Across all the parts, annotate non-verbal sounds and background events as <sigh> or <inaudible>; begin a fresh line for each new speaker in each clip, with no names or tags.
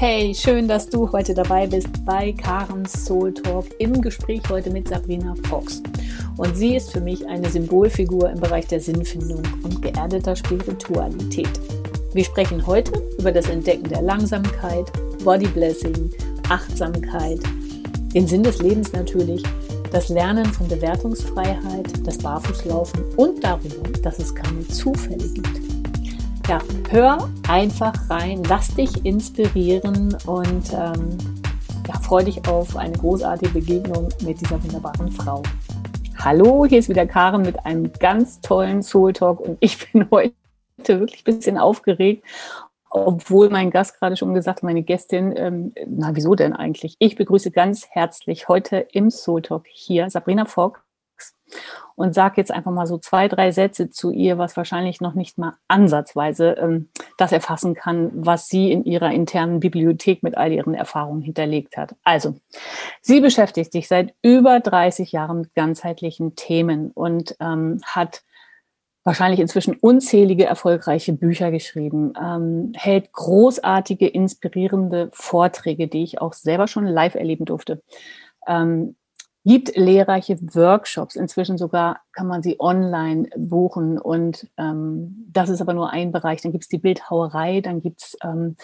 Hey, schön, dass du heute dabei bist bei Karens Soul Talk im Gespräch heute mit Sabrina Fox. Und sie ist für mich eine Symbolfigur im Bereich der Sinnfindung und geerdeter Spiritualität. Wir sprechen heute über das Entdecken der Langsamkeit, Body Blessing, Achtsamkeit, den Sinn des Lebens natürlich, das Lernen von Bewertungsfreiheit, das Barfußlaufen und darüber, dass es keine Zufälle gibt ja, hör einfach rein, lass dich inspirieren und ähm, ja, freu dich auf eine großartige Begegnung mit dieser wunderbaren Frau. Hallo, hier ist wieder Karen mit einem ganz tollen Soul Talk und ich bin <laughs> heute wirklich ein bisschen aufgeregt, obwohl mein Gast gerade schon gesagt hat, meine Gästin, ähm, na wieso denn eigentlich? Ich begrüße ganz herzlich heute im Soul Talk hier Sabrina Fox und sage jetzt einfach mal so zwei, drei Sätze zu ihr, was wahrscheinlich noch nicht mal ansatzweise ähm, das erfassen kann, was sie in ihrer internen Bibliothek mit all ihren Erfahrungen hinterlegt hat. Also, sie beschäftigt sich seit über 30 Jahren mit ganzheitlichen Themen und ähm, hat wahrscheinlich inzwischen unzählige erfolgreiche Bücher geschrieben, ähm, hält großartige, inspirierende Vorträge, die ich auch selber schon live erleben durfte. Ähm, gibt lehrreiche Workshops. Inzwischen sogar kann man sie online buchen. Und ähm, das ist aber nur ein Bereich. Dann gibt es die Bildhauerei, dann gibt es ähm,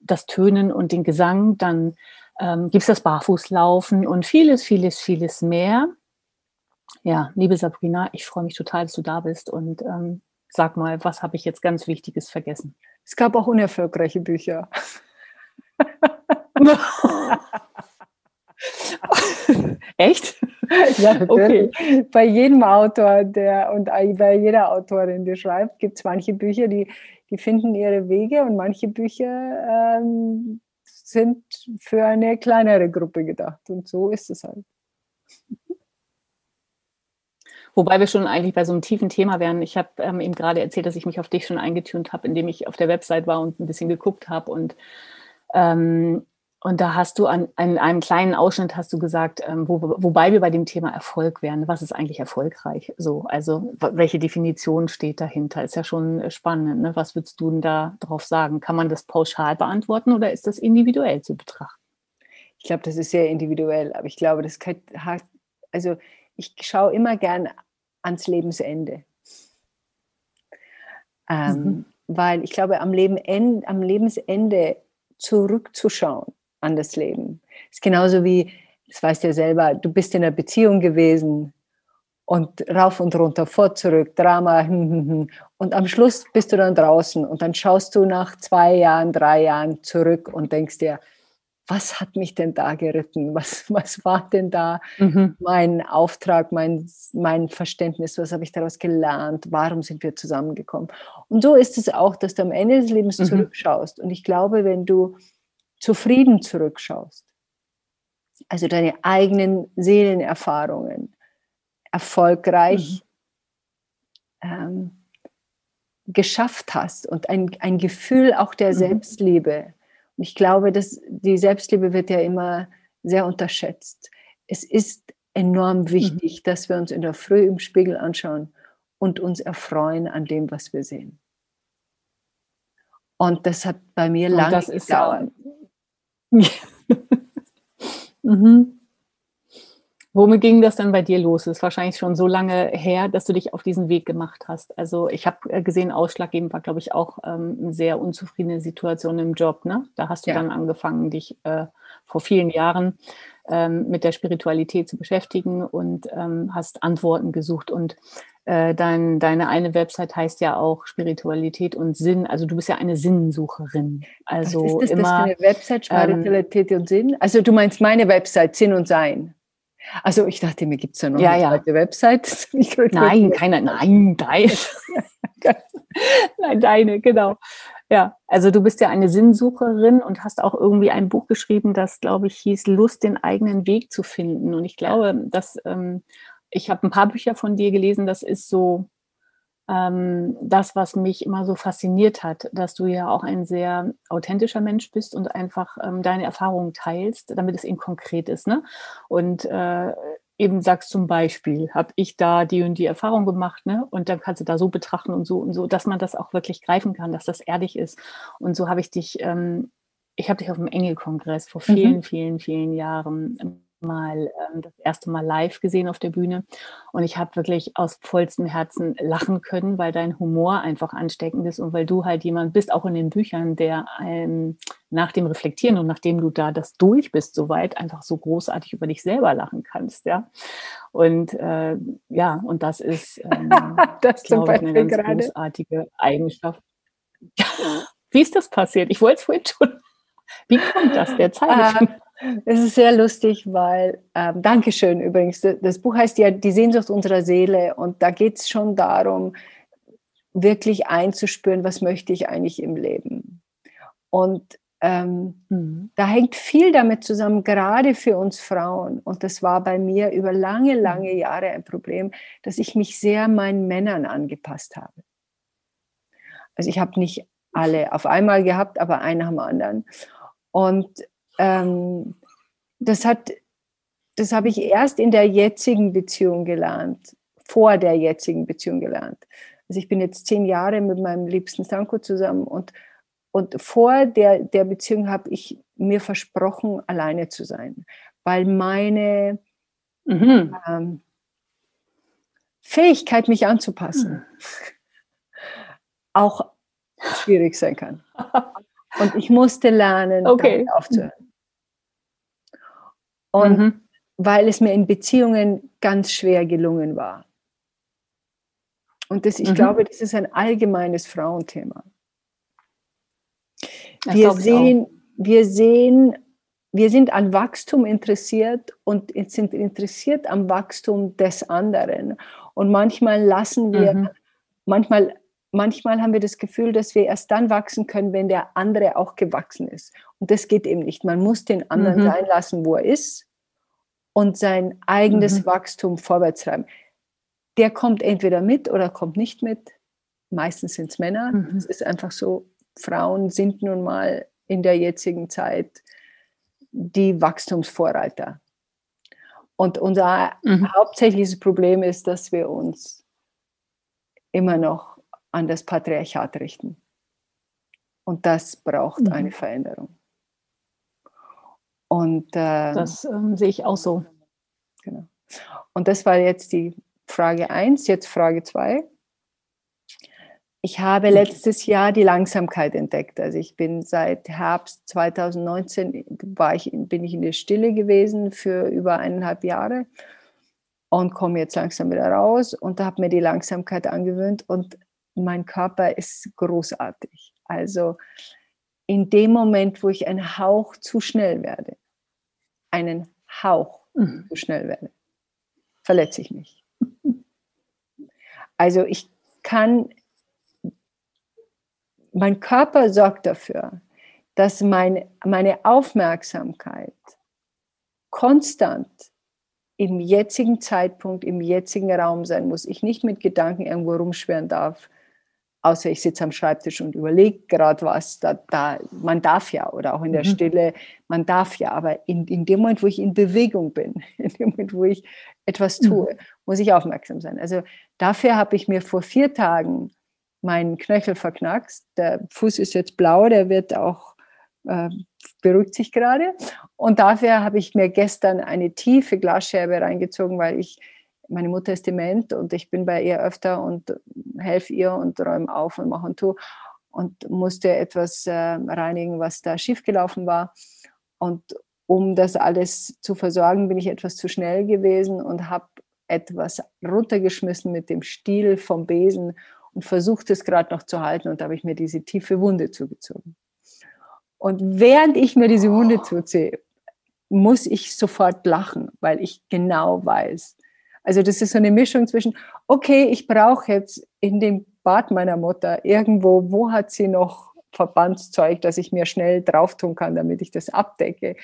das Tönen und den Gesang, dann ähm, gibt es das Barfußlaufen und vieles, vieles, vieles mehr. Ja, liebe Sabrina, ich freue mich total, dass du da bist und ähm, sag mal, was habe ich jetzt ganz Wichtiges vergessen?
Es gab auch unerfolgreiche Bücher. <laughs> <laughs> <laughs>
Echt? <laughs>
Ja, <laughs> okay. Bei jedem Autor der, und bei jeder Autorin, die schreibt, gibt es manche Bücher, die, die finden ihre Wege und manche Bücher ähm, sind für eine kleinere Gruppe gedacht. Und so ist es halt. <laughs>
Wobei wir schon eigentlich bei so einem tiefen Thema wären. Ich habe ähm, eben gerade erzählt, dass ich mich auf dich schon eingetunt habe, indem ich auf der Website war und ein bisschen geguckt habe. Und ähm, und da hast du an, an, einem kleinen Ausschnitt hast du gesagt, ähm, wo, wobei wir bei dem Thema Erfolg wären. Was ist eigentlich erfolgreich? So, also welche Definition steht dahinter? Ist ja schon äh, spannend. Ne? Was würdest du denn da drauf sagen? Kann man das pauschal beantworten oder ist das individuell zu betrachten?
Ich glaube, das ist sehr individuell, aber ich glaube, das hat, also ich schaue immer gern ans Lebensende. Ähm, mhm. Weil ich glaube, am, Leben, am Lebensende zurückzuschauen an das Leben. Es ist genauso wie, das weißt du ja selber, du bist in einer Beziehung gewesen und rauf und runter, vor, zurück, Drama, <laughs> und am Schluss bist du dann draußen und dann schaust du nach zwei Jahren, drei Jahren zurück und denkst dir, was hat mich denn da geritten? Was, <laughs> was war denn da mhm. mein Auftrag, mein, mein Verständnis? Was habe ich daraus gelernt? Warum sind wir zusammengekommen? Und so ist es auch, dass du am Ende des Lebens mhm. zurückschaust. Und ich glaube, wenn du zufrieden zurückschaust, also deine eigenen Seelenerfahrungen erfolgreich mhm. ähm, geschafft hast und ein, ein Gefühl auch der mhm. Selbstliebe. Und ich glaube, dass die Selbstliebe wird ja immer sehr unterschätzt. Es ist enorm mhm. wichtig, mhm. dass wir uns in der Früh im Spiegel anschauen und uns erfreuen an dem, was wir sehen. Und das hat bei mir lange gedauert. <laughs>
mhm. Womit ging das dann bei dir los? Das ist wahrscheinlich schon so lange her, dass du dich auf diesen Weg gemacht hast. Also ich habe äh, gesehen, ausschlaggebend war, glaube ich, auch ähm, eine sehr unzufriedene Situation im Job. Ne? Da hast du ja. dann angefangen, dich äh, vor vielen Jahren ähm, mit der Spiritualität zu beschäftigen und ähm, hast Antworten gesucht. Und dein, deine eine Website heißt ja auch Spiritualität und Sinn. Also du bist ja eine Sinnsucherin. Also
Was ist das, immer, das für eine Website, Spiritualität ähm, und Sinn? Also du meinst meine Website, Sinn und Sein. Also ich dachte, mir gibt es ja noch
ja, eine ja.
zweite Website. <laughs>
nein, keine, nein, deine. nein, deine, genau. Ja, also du bist ja eine Sinnsucherin und hast auch irgendwie ein Buch geschrieben, das, glaube ich, hieß Lust, den eigenen Weg zu finden. Und ich glaube, dass ähm, ich habe ein paar Bücher von dir gelesen, das ist so ähm, das, was mich immer so fasziniert hat, dass du ja auch ein sehr authentischer Mensch bist und einfach ähm, deine Erfahrungen teilst, damit es eben konkret ist. Ne? Und äh, eben sagst zum Beispiel, habe ich da die und die Erfahrung gemacht, ne? Und dann kannst du da so betrachten und so und so, dass man das auch wirklich greifen kann, dass das ehrlich ist. Und so habe ich dich ähm, ich habe dich auf dem Engelkongress vor vielen, mhm. vielen, vielen Jahren mal ähm, das erste Mal live gesehen auf der Bühne und ich habe wirklich aus vollstem Herzen lachen können, weil dein Humor einfach ansteckend ist und weil du halt jemand bist, auch in den Büchern, der ähm, nach dem Reflektieren und nachdem du da das durch bist, soweit einfach so großartig über dich selber lachen kannst, ja. Und äh, ja, und das ist ähm, <laughs>
das
glaube ich, eine ganz gerade. großartige Eigenschaft. <laughs> Wie ist das passiert? Ich wollte es vorhin schon. Wie kommt das derzeit?
Ähm, es ist sehr lustig, weil, ähm, Dankeschön übrigens, das Buch heißt ja Die Sehnsucht unserer Seele und da geht es schon darum, wirklich einzuspüren, was möchte ich eigentlich im Leben. Und ähm, mhm. da hängt viel damit zusammen, gerade für uns Frauen. Und das war bei mir über lange, lange mhm. Jahre ein Problem, dass ich mich sehr meinen Männern angepasst habe. Also ich habe nicht alle auf einmal gehabt, aber einen dem anderen. Und ähm, das hat, das habe ich erst in der jetzigen Beziehung gelernt, vor der jetzigen Beziehung gelernt. Also ich bin jetzt zehn Jahre mit meinem liebsten Sanko zusammen und, und vor der, der Beziehung habe ich mir versprochen, alleine zu sein, weil meine mhm. ähm, Fähigkeit, mich anzupassen, mhm. auch schwierig sein kann. Und ich musste lernen, okay. aufzuhören. Und mhm. weil es mir in Beziehungen ganz schwer gelungen war. Und das, ich mhm. glaube, das ist ein allgemeines Frauenthema. wir sehen, wir sehen, wir sind an Wachstum interessiert und sind interessiert am Wachstum des anderen. Und manchmal lassen wir, mhm. manchmal manchmal haben wir das Gefühl, dass wir erst dann wachsen können, wenn der andere auch gewachsen ist. Und das geht eben nicht. Man muss den anderen mhm. sein lassen, wo er ist und sein eigenes mhm. Wachstum vorwärts treiben. Der kommt entweder mit oder kommt nicht mit. Meistens sind es Männer. Mhm. Es ist einfach so, Frauen sind nun mal in der jetzigen Zeit die Wachstumsvorreiter. Und unser mhm. hauptsächliches Problem ist, dass wir uns immer noch an das Patriarchat richten. Und das braucht mhm. eine Veränderung.
Und äh, das ähm, sehe ich auch so.
Genau. Und das war jetzt die Frage 1, jetzt Frage 2. Ich habe letztes Jahr die Langsamkeit entdeckt. Also ich bin seit Herbst 2019 war ich, bin ich in der Stille gewesen für über eineinhalb Jahre und komme jetzt langsam wieder raus und habe mir die Langsamkeit angewöhnt und mein Körper ist großartig. Also in dem Moment, wo ich einen Hauch zu schnell werde, einen Hauch mhm. zu schnell werde, verletze ich mich. Also ich kann, mein Körper sorgt dafür, dass mein, meine Aufmerksamkeit konstant im jetzigen Zeitpunkt, im jetzigen Raum sein muss. Ich nicht mit Gedanken irgendwo rumschweren darf, außer ich sitze am Schreibtisch und überlege gerade was, da, da, man darf ja, oder auch in der mhm. Stille, man darf ja, aber in, in dem Moment, wo ich in Bewegung bin, <laughs> in dem Moment, wo ich etwas mhm. tue, mhm. muss ich aufmerksam sein. Also dafür habe ich mir vor vier Tagen meinen Knöchel verknackst. Der Fuß ist jetzt blau, der wird auch, äh, beruhigt sich gerade. Und dafür habe ich mir gestern eine tiefe Glasscherbe reingezogen, weil ich meine Mutter ist dement und ich bin bei ihr öfter und helfe ihr und räume auf und mache und tue und musste etwas äh, reinigen, was da schiefgelaufen war. Und um das alles zu versorgen, bin ich etwas zu schnell gewesen und habe etwas runtergeschmissen mit dem Stiel vom Besen und versucht es gerade noch zu halten und da habe ich mir diese tiefe Wunde zugezogen. Und während ich mir diese Wunde zuziehe, muss ich sofort lachen, weil ich genau weiß, also das ist so eine Mischung zwischen, okay, ich brauche jetzt in dem Bad meiner Mutter irgendwo, wo hat sie noch Verbandszeug, dass ich mir schnell drauf tun kann, damit ich das abdecke.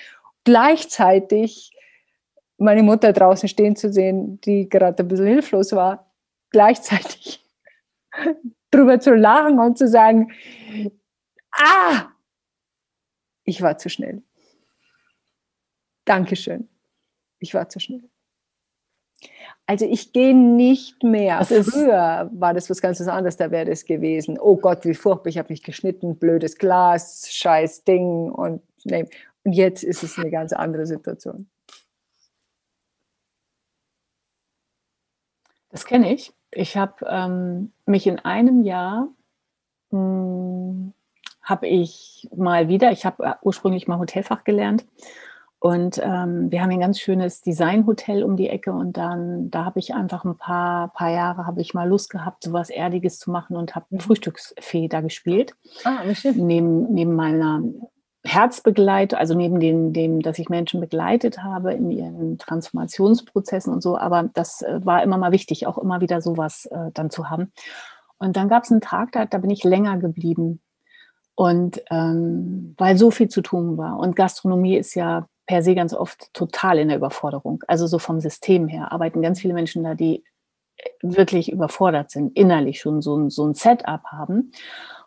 Gleichzeitig meine Mutter draußen stehen zu sehen, die gerade ein bisschen hilflos war, gleichzeitig <laughs> drüber zu lachen und zu sagen, ah, ich war zu schnell. Dankeschön. Ich war zu schnell. Also ich gehe nicht mehr. Das Früher war das was ganz anderes, da wäre das gewesen. Oh Gott, wie furchtbar, ich habe mich geschnitten, blödes Glas, scheiß Ding. Und, nee. und jetzt ist es eine ganz andere Situation.
Das kenne ich. Ich habe ähm, mich in einem Jahr hm, habe ich mal wieder, ich habe äh, ursprünglich mal Hotelfach gelernt und ähm, wir haben ein ganz schönes Designhotel um die Ecke und dann, da habe ich einfach ein paar, paar Jahre, habe ich mal Lust gehabt, sowas Erdiges zu machen und habe mhm. Frühstücksfee da gespielt. Ah, neben, neben meiner Herzbegleitung, also neben dem, dem, dass ich Menschen begleitet habe in ihren Transformationsprozessen und so, aber das äh, war immer mal wichtig, auch immer wieder sowas äh, dann zu haben. Und dann gab es einen Tag, da, da bin ich länger geblieben. Und ähm, weil so viel zu tun war. Und Gastronomie ist ja per se ganz oft total in der Überforderung. Also so vom System her arbeiten ganz viele Menschen da, die wirklich überfordert sind, innerlich schon so ein, so ein Setup haben.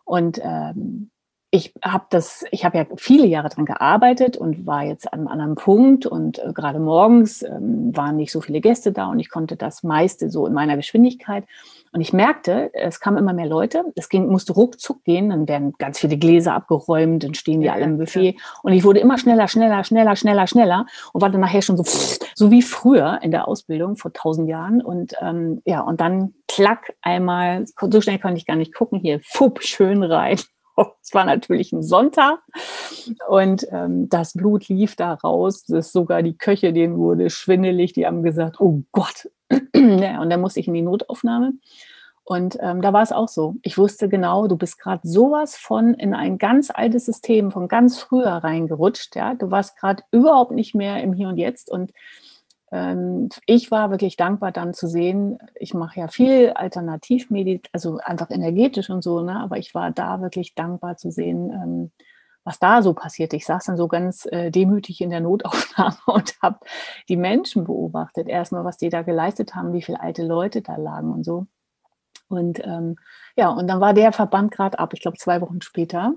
Und ähm, ich habe das, ich habe ja viele Jahre dran gearbeitet und war jetzt an einem anderen Punkt und äh, gerade morgens ähm, waren nicht so viele Gäste da und ich konnte das meiste so in meiner Geschwindigkeit. Und ich merkte, es kamen immer mehr Leute, es ging, musste ruckzuck gehen, dann werden ganz viele Gläser abgeräumt, dann stehen die ja, alle im Buffet. Ja. Und ich wurde immer schneller, schneller, schneller, schneller, schneller und war dann nachher schon so, so wie früher in der Ausbildung vor tausend Jahren. Und ähm, ja, und dann klack einmal, so schnell konnte ich gar nicht gucken, hier, fupp, schön rein. <laughs> Es war natürlich ein Sonntag und ähm, das Blut lief da raus. Das sogar die Köche, denen wurde schwindelig. Die haben gesagt, oh Gott. <clears throat> ja, und dann musste ich in die Notaufnahme. Und ähm, da war es auch so. Ich wusste genau, du bist gerade sowas von in ein ganz altes System von ganz früher reingerutscht. Ja, du warst gerade überhaupt nicht mehr im Hier und Jetzt und ähm, ich war wirklich dankbar dann zu sehen, ich mache ja viel Alternativmedizin, also einfach energetisch und so, ne? aber ich war da wirklich dankbar zu sehen, ähm, was da so passiert. Ich saß dann so ganz äh, demütig in der Notaufnahme <laughs> und habe die Menschen beobachtet. Erstmal, was die da geleistet haben, wie viele alte Leute da lagen und so. Und ähm, ja, und dann war der Verband gerade ab, ich glaube zwei Wochen später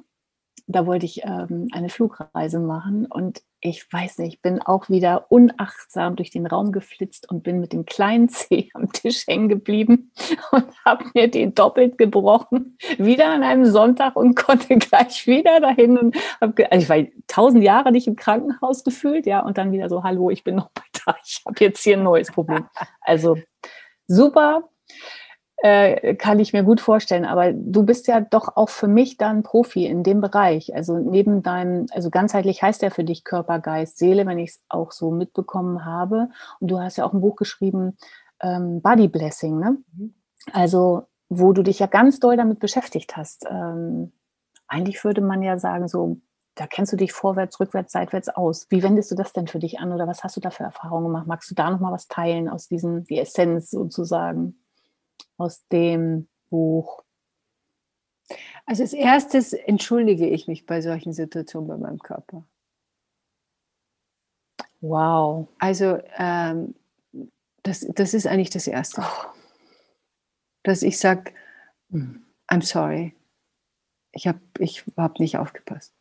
da wollte ich ähm, eine Flugreise machen und ich weiß nicht, ich bin auch wieder unachtsam durch den Raum geflitzt und bin mit dem kleinen <laughs> Zeh am Tisch hängen geblieben und habe mir den doppelt gebrochen, wieder an einem Sonntag und konnte <laughs> gleich wieder dahin und habe, also ich war tausend Jahre nicht im Krankenhaus gefühlt, ja, und dann wieder so, hallo, ich bin noch bei da, ich habe jetzt hier ein neues Problem. Also super, äh, kann ich mir gut vorstellen. Aber du bist ja doch auch für mich dann Profi in dem Bereich. Also neben deinem, also ganzheitlich heißt ja für dich Körper, Geist, Seele, wenn ich es auch so mitbekommen habe. Und du hast ja auch ein Buch geschrieben, ähm, Body Blessing, ne? Mhm. Also wo du dich ja ganz doll damit beschäftigt hast. Ähm, eigentlich würde man ja sagen, so, da kennst du dich vorwärts, rückwärts, seitwärts aus. Wie wendest du das denn für dich an oder was hast du da für Erfahrungen gemacht? Magst du da nochmal was teilen aus diesen, die Essenz sozusagen? Aus dem Buch?
Also als erstes entschuldige ich mich bei solchen Situationen bei meinem Körper.
Wow.
Also ähm, das, das ist eigentlich das Erste. Dass ich sage. I'm sorry, ich habe ich hab nicht aufgepasst.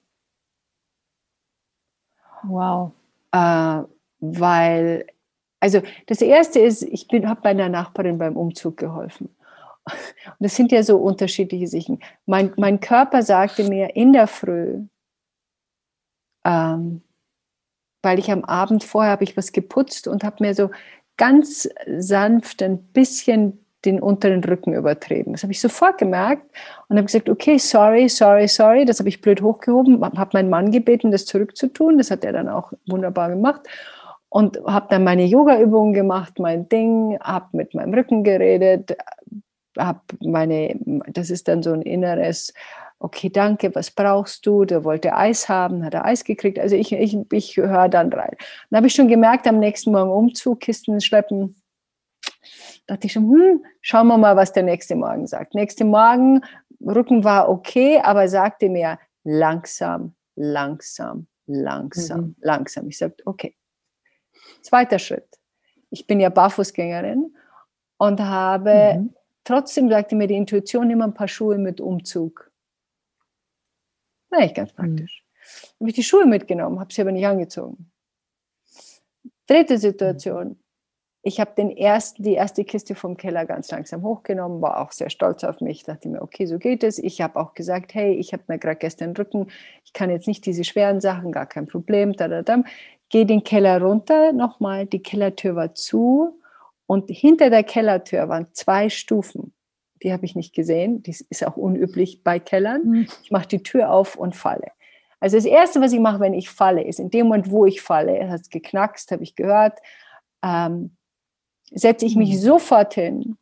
Wow.
Äh, weil also das Erste ist, ich habe bei einer Nachbarin beim Umzug geholfen. Und das sind ja so unterschiedliche Sichten. Mein, mein Körper sagte mir in der Früh, ähm, weil ich am Abend vorher habe ich was geputzt und habe mir so ganz sanft ein bisschen den unteren Rücken übertrieben. Das habe ich sofort gemerkt und habe gesagt, okay, sorry, sorry, sorry. Das habe ich blöd hochgehoben, habe meinen Mann gebeten, das zurückzutun. Das hat er dann auch wunderbar gemacht und habe dann meine Yoga-Übungen gemacht, mein Ding, habe mit meinem Rücken geredet, habe meine, das ist dann so ein inneres, okay, danke, was brauchst du? Der wollte Eis haben, hat er Eis gekriegt. Also ich, ich, ich höre dann rein. Dann habe ich schon gemerkt, am nächsten Morgen Umzug, Kisten schleppen, dachte ich schon, hm, schauen wir mal, was der nächste Morgen sagt. Nächste Morgen, Rücken war okay, aber sagte mir langsam, langsam, langsam, mhm. langsam. Ich sagte, okay, Zweiter Schritt. Ich bin ja Barfußgängerin und habe mhm. trotzdem, sagte mir die Intuition, nimm ein paar Schuhe mit Umzug. Na, nicht ganz praktisch. Mhm. Habe ich die Schuhe mitgenommen, habe sie aber nicht angezogen. Dritte Situation. ich habe den ersten, die erste Kiste vom Keller ganz langsam hochgenommen, war auch sehr stolz auf mich, dachte mir, okay, so geht es. Ich habe auch gesagt, hey, ich habe mir gerade gestern Rücken, ich kann jetzt nicht diese schweren Sachen, gar kein Problem, da, da, da. Gehe den Keller runter, nochmal, die Kellertür war zu und hinter der Kellertür waren zwei Stufen. Die habe ich nicht gesehen, das ist auch unüblich bei Kellern. Mhm. Ich mache die Tür auf und falle. Also das Erste, was ich mache, wenn ich falle, ist in dem Moment, wo ich falle, hat es geknackst, habe ich gehört, ähm, setze ich mich mhm. sofort hin,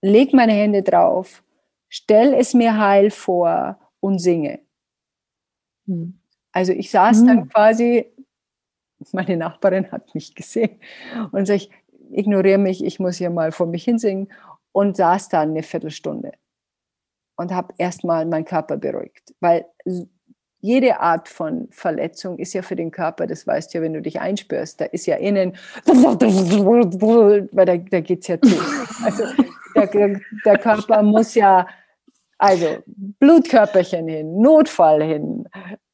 lege meine Hände drauf, stelle es mir heil vor und singe. Mhm. Also ich saß dann quasi, meine Nachbarin hat mich gesehen und sage ich, ignoriere mich, ich muss hier mal vor mich hinsingen und saß dann eine Viertelstunde und habe erstmal meinen Körper beruhigt, weil jede Art von Verletzung ist ja für den Körper, das weißt du ja, wenn du dich einspürst, da ist ja innen, weil da, da geht es ja zu. Also der, der Körper muss ja, also Blutkörperchen hin, Notfall hin,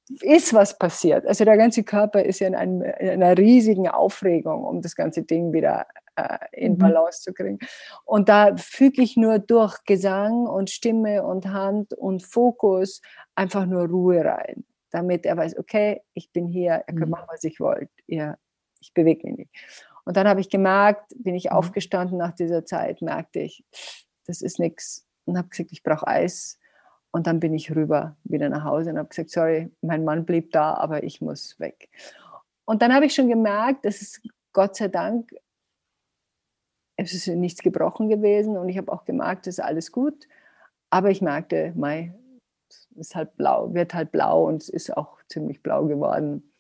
ist was passiert. Also der ganze Körper ist ja in, einem, in einer riesigen Aufregung, um das ganze Ding wieder äh, in mhm. Balance zu kriegen. Und da füge ich nur durch Gesang und Stimme und Hand und Fokus einfach nur Ruhe rein, damit er weiß, okay, ich bin hier, er kann mhm. machen, was ich wollte, ja, ich bewege mich nicht. Und dann habe ich gemerkt, bin ich mhm. aufgestanden nach dieser Zeit, merkte ich, das ist nichts und habe gesagt, ich brauche Eis. Und dann bin ich rüber wieder nach Hause und habe gesagt, sorry, mein Mann blieb da, aber ich muss weg. Und dann habe ich schon gemerkt, dass es Gott sei Dank es ist nichts gebrochen gewesen und ich habe auch gemerkt, es ist alles gut. Aber ich merkte, Mai ist halt blau, wird halt blau und es ist auch ziemlich blau geworden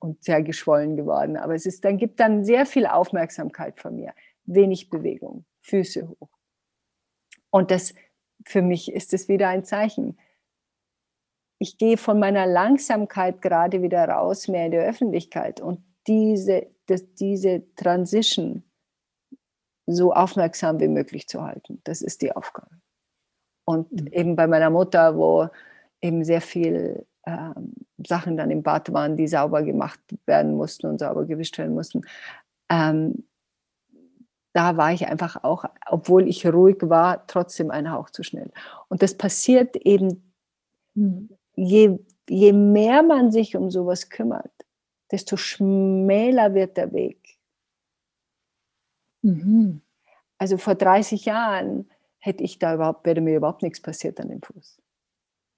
und sehr geschwollen geworden. Aber es ist, dann gibt dann sehr viel Aufmerksamkeit von mir, wenig Bewegung, Füße hoch. Und das für mich ist es wieder ein Zeichen. Ich gehe von meiner Langsamkeit gerade wieder raus, mehr in die Öffentlichkeit. Und diese, das, diese Transition so aufmerksam wie möglich zu halten. Das ist die Aufgabe. Und mhm. eben bei meiner Mutter, wo eben sehr viel ähm, Sachen dann im Bad waren, die sauber gemacht werden mussten und sauber gewischt werden mussten, ähm, da war ich einfach auch, obwohl ich ruhig war, trotzdem ein Hauch zu schnell. Und das passiert eben, mhm. je, je mehr man sich um sowas kümmert, desto schmäler wird der Weg. Mhm. Also vor 30 Jahren hätte ich da überhaupt, wäre mir überhaupt nichts passiert an dem Fuß.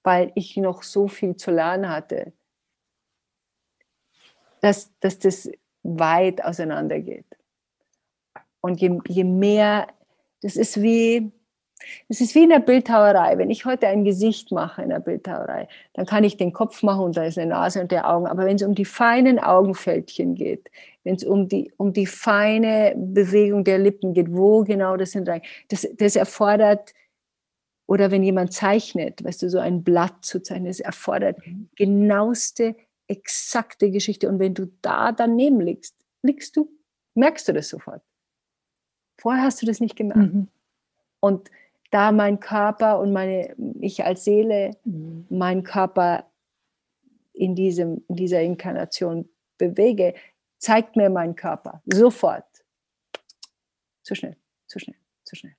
Weil ich noch so viel zu lernen hatte, dass, dass das weit auseinander geht. Und je, je mehr, das ist wie, es ist wie in der Bildhauerei. Wenn ich heute ein Gesicht mache in der Bildhauerei, dann kann ich den Kopf machen und da ist eine Nase und der Augen. Aber wenn es um die feinen Augenfältchen geht, wenn es um die, um die feine Bewegung der Lippen geht, wo genau das sind, das, das erfordert, oder wenn jemand zeichnet, weißt du, so ein Blatt zu zeichnen, das erfordert genaueste, exakte Geschichte. Und wenn du da daneben liegst, liegst du, merkst du das sofort. Vorher hast du das nicht gemerkt. Mhm. Und da mein Körper und meine, ich als Seele, mhm. meinen Körper in, diesem, in dieser Inkarnation bewege, zeigt mir mein Körper sofort. Zu schnell, zu schnell, zu schnell.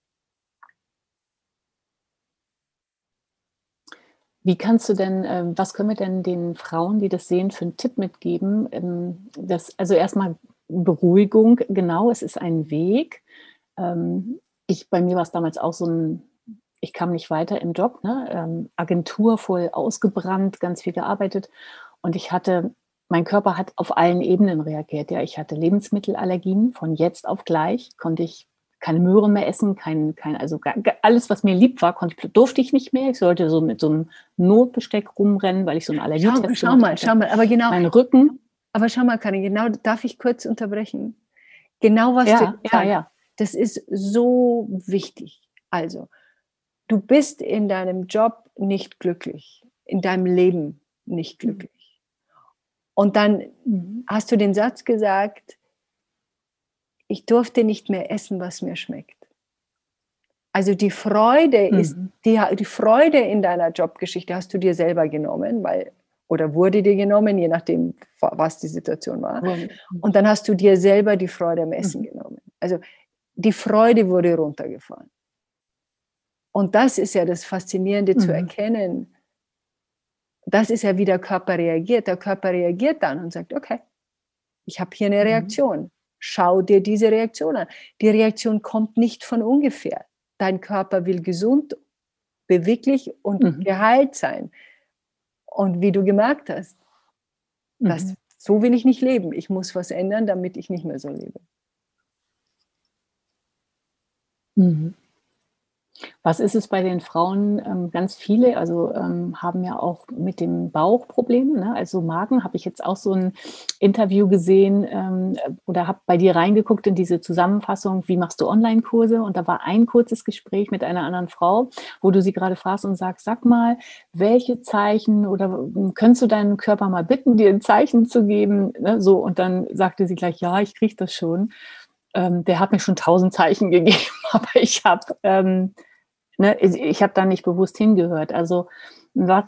Wie kannst du denn, ähm, was können wir denn den Frauen, die das sehen, für einen Tipp mitgeben? Ähm, das, also erstmal Beruhigung, genau, es ist ein Weg. Ähm, ich, bei mir war es damals auch so ein, ich kam nicht weiter im Job, ne? ähm, Agentur voll ausgebrannt, ganz viel gearbeitet und ich hatte, mein Körper hat auf allen Ebenen reagiert. Ja, ich hatte Lebensmittelallergien von jetzt auf gleich, konnte ich keine Möhren mehr essen, kein, kein, also alles, was mir lieb war, konnte, durfte ich nicht mehr. Ich sollte so mit so einem Notbesteck rumrennen, weil ich so eine Allergie
schau, schau mal, schau mal, aber genau.
Mein Rücken.
Aber schau mal, Karin, genau, darf ich kurz unterbrechen? Genau was
ja, du ja, ja.
Das ist so wichtig. Also, du bist in deinem Job nicht glücklich, in deinem Leben nicht mhm. glücklich. Und dann mhm. hast du den Satz gesagt, ich durfte nicht mehr essen, was mir schmeckt. Also die Freude mhm. ist, die, die Freude in deiner Jobgeschichte hast du dir selber genommen, weil, oder wurde dir genommen, je nachdem, was die Situation war. Mhm. Und dann hast du dir selber die Freude am Essen mhm. genommen. Also die Freude wurde runtergefahren. Und das ist ja das Faszinierende mhm. zu erkennen. Das ist ja, wie der Körper reagiert. Der Körper reagiert dann und sagt, okay, ich habe hier eine mhm. Reaktion. Schau dir diese Reaktion an. Die Reaktion kommt nicht von ungefähr. Dein Körper will gesund, beweglich und mhm. geheilt sein. Und wie du gemerkt hast, das, mhm. so will ich nicht leben. Ich muss was ändern, damit ich nicht mehr so lebe.
Mhm. Was ist es bei den Frauen? Ähm, ganz viele, also ähm, haben ja auch mit dem Bauch Probleme, ne? also Magen. Habe ich jetzt auch so ein Interview gesehen ähm, oder habe bei dir reingeguckt in diese Zusammenfassung, wie machst du Online-Kurse? Und da war ein kurzes Gespräch mit einer anderen Frau, wo du sie gerade fragst und sagst, sag mal, welche Zeichen oder könntest du deinen Körper mal bitten, dir ein Zeichen zu geben? Ne? So, und dann sagte sie gleich, ja, ich kriege das schon. Ähm, der hat mir schon tausend Zeichen <laughs> gegeben, aber ich habe ähm, ne, ich habe da nicht bewusst hingehört. Also was,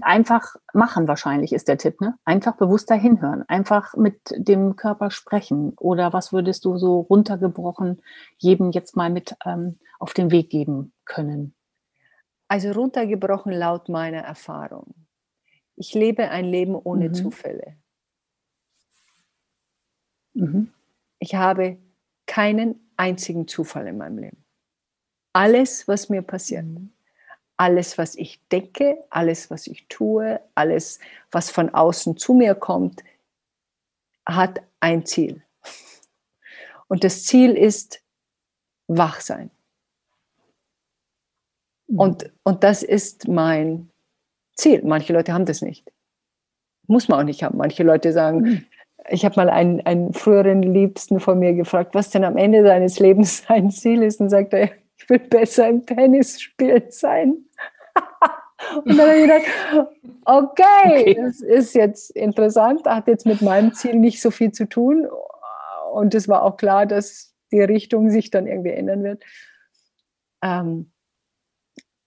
einfach machen wahrscheinlich ist der Tipp. Ne? Einfach bewusster hinhören, einfach mit dem Körper sprechen. Oder was würdest du so runtergebrochen jedem jetzt mal mit ähm, auf den Weg geben können?
Also runtergebrochen laut meiner Erfahrung. Ich lebe ein Leben ohne mhm. Zufälle. Mhm. Ich habe keinen einzigen Zufall in meinem Leben alles, was mir passiert. Mhm. Alles, was ich denke, alles, was ich tue, alles, was von außen zu mir kommt, hat ein Ziel. Und das Ziel ist Wachsein. Mhm. Und, und das ist mein Ziel. Manche Leute haben das nicht. Muss man auch nicht haben. Manche Leute sagen, mhm. Ich habe mal einen, einen früheren Liebsten von mir gefragt, was denn am Ende seines Lebens <laughs> sein Ziel ist. Und sagt er, ich will besser im Tennisspiel sein. <laughs> Und dann habe ich gedacht, okay, okay, das ist jetzt interessant, hat jetzt mit meinem Ziel nicht so viel zu tun. Und es war auch klar, dass die Richtung sich dann irgendwie ändern wird. Ähm,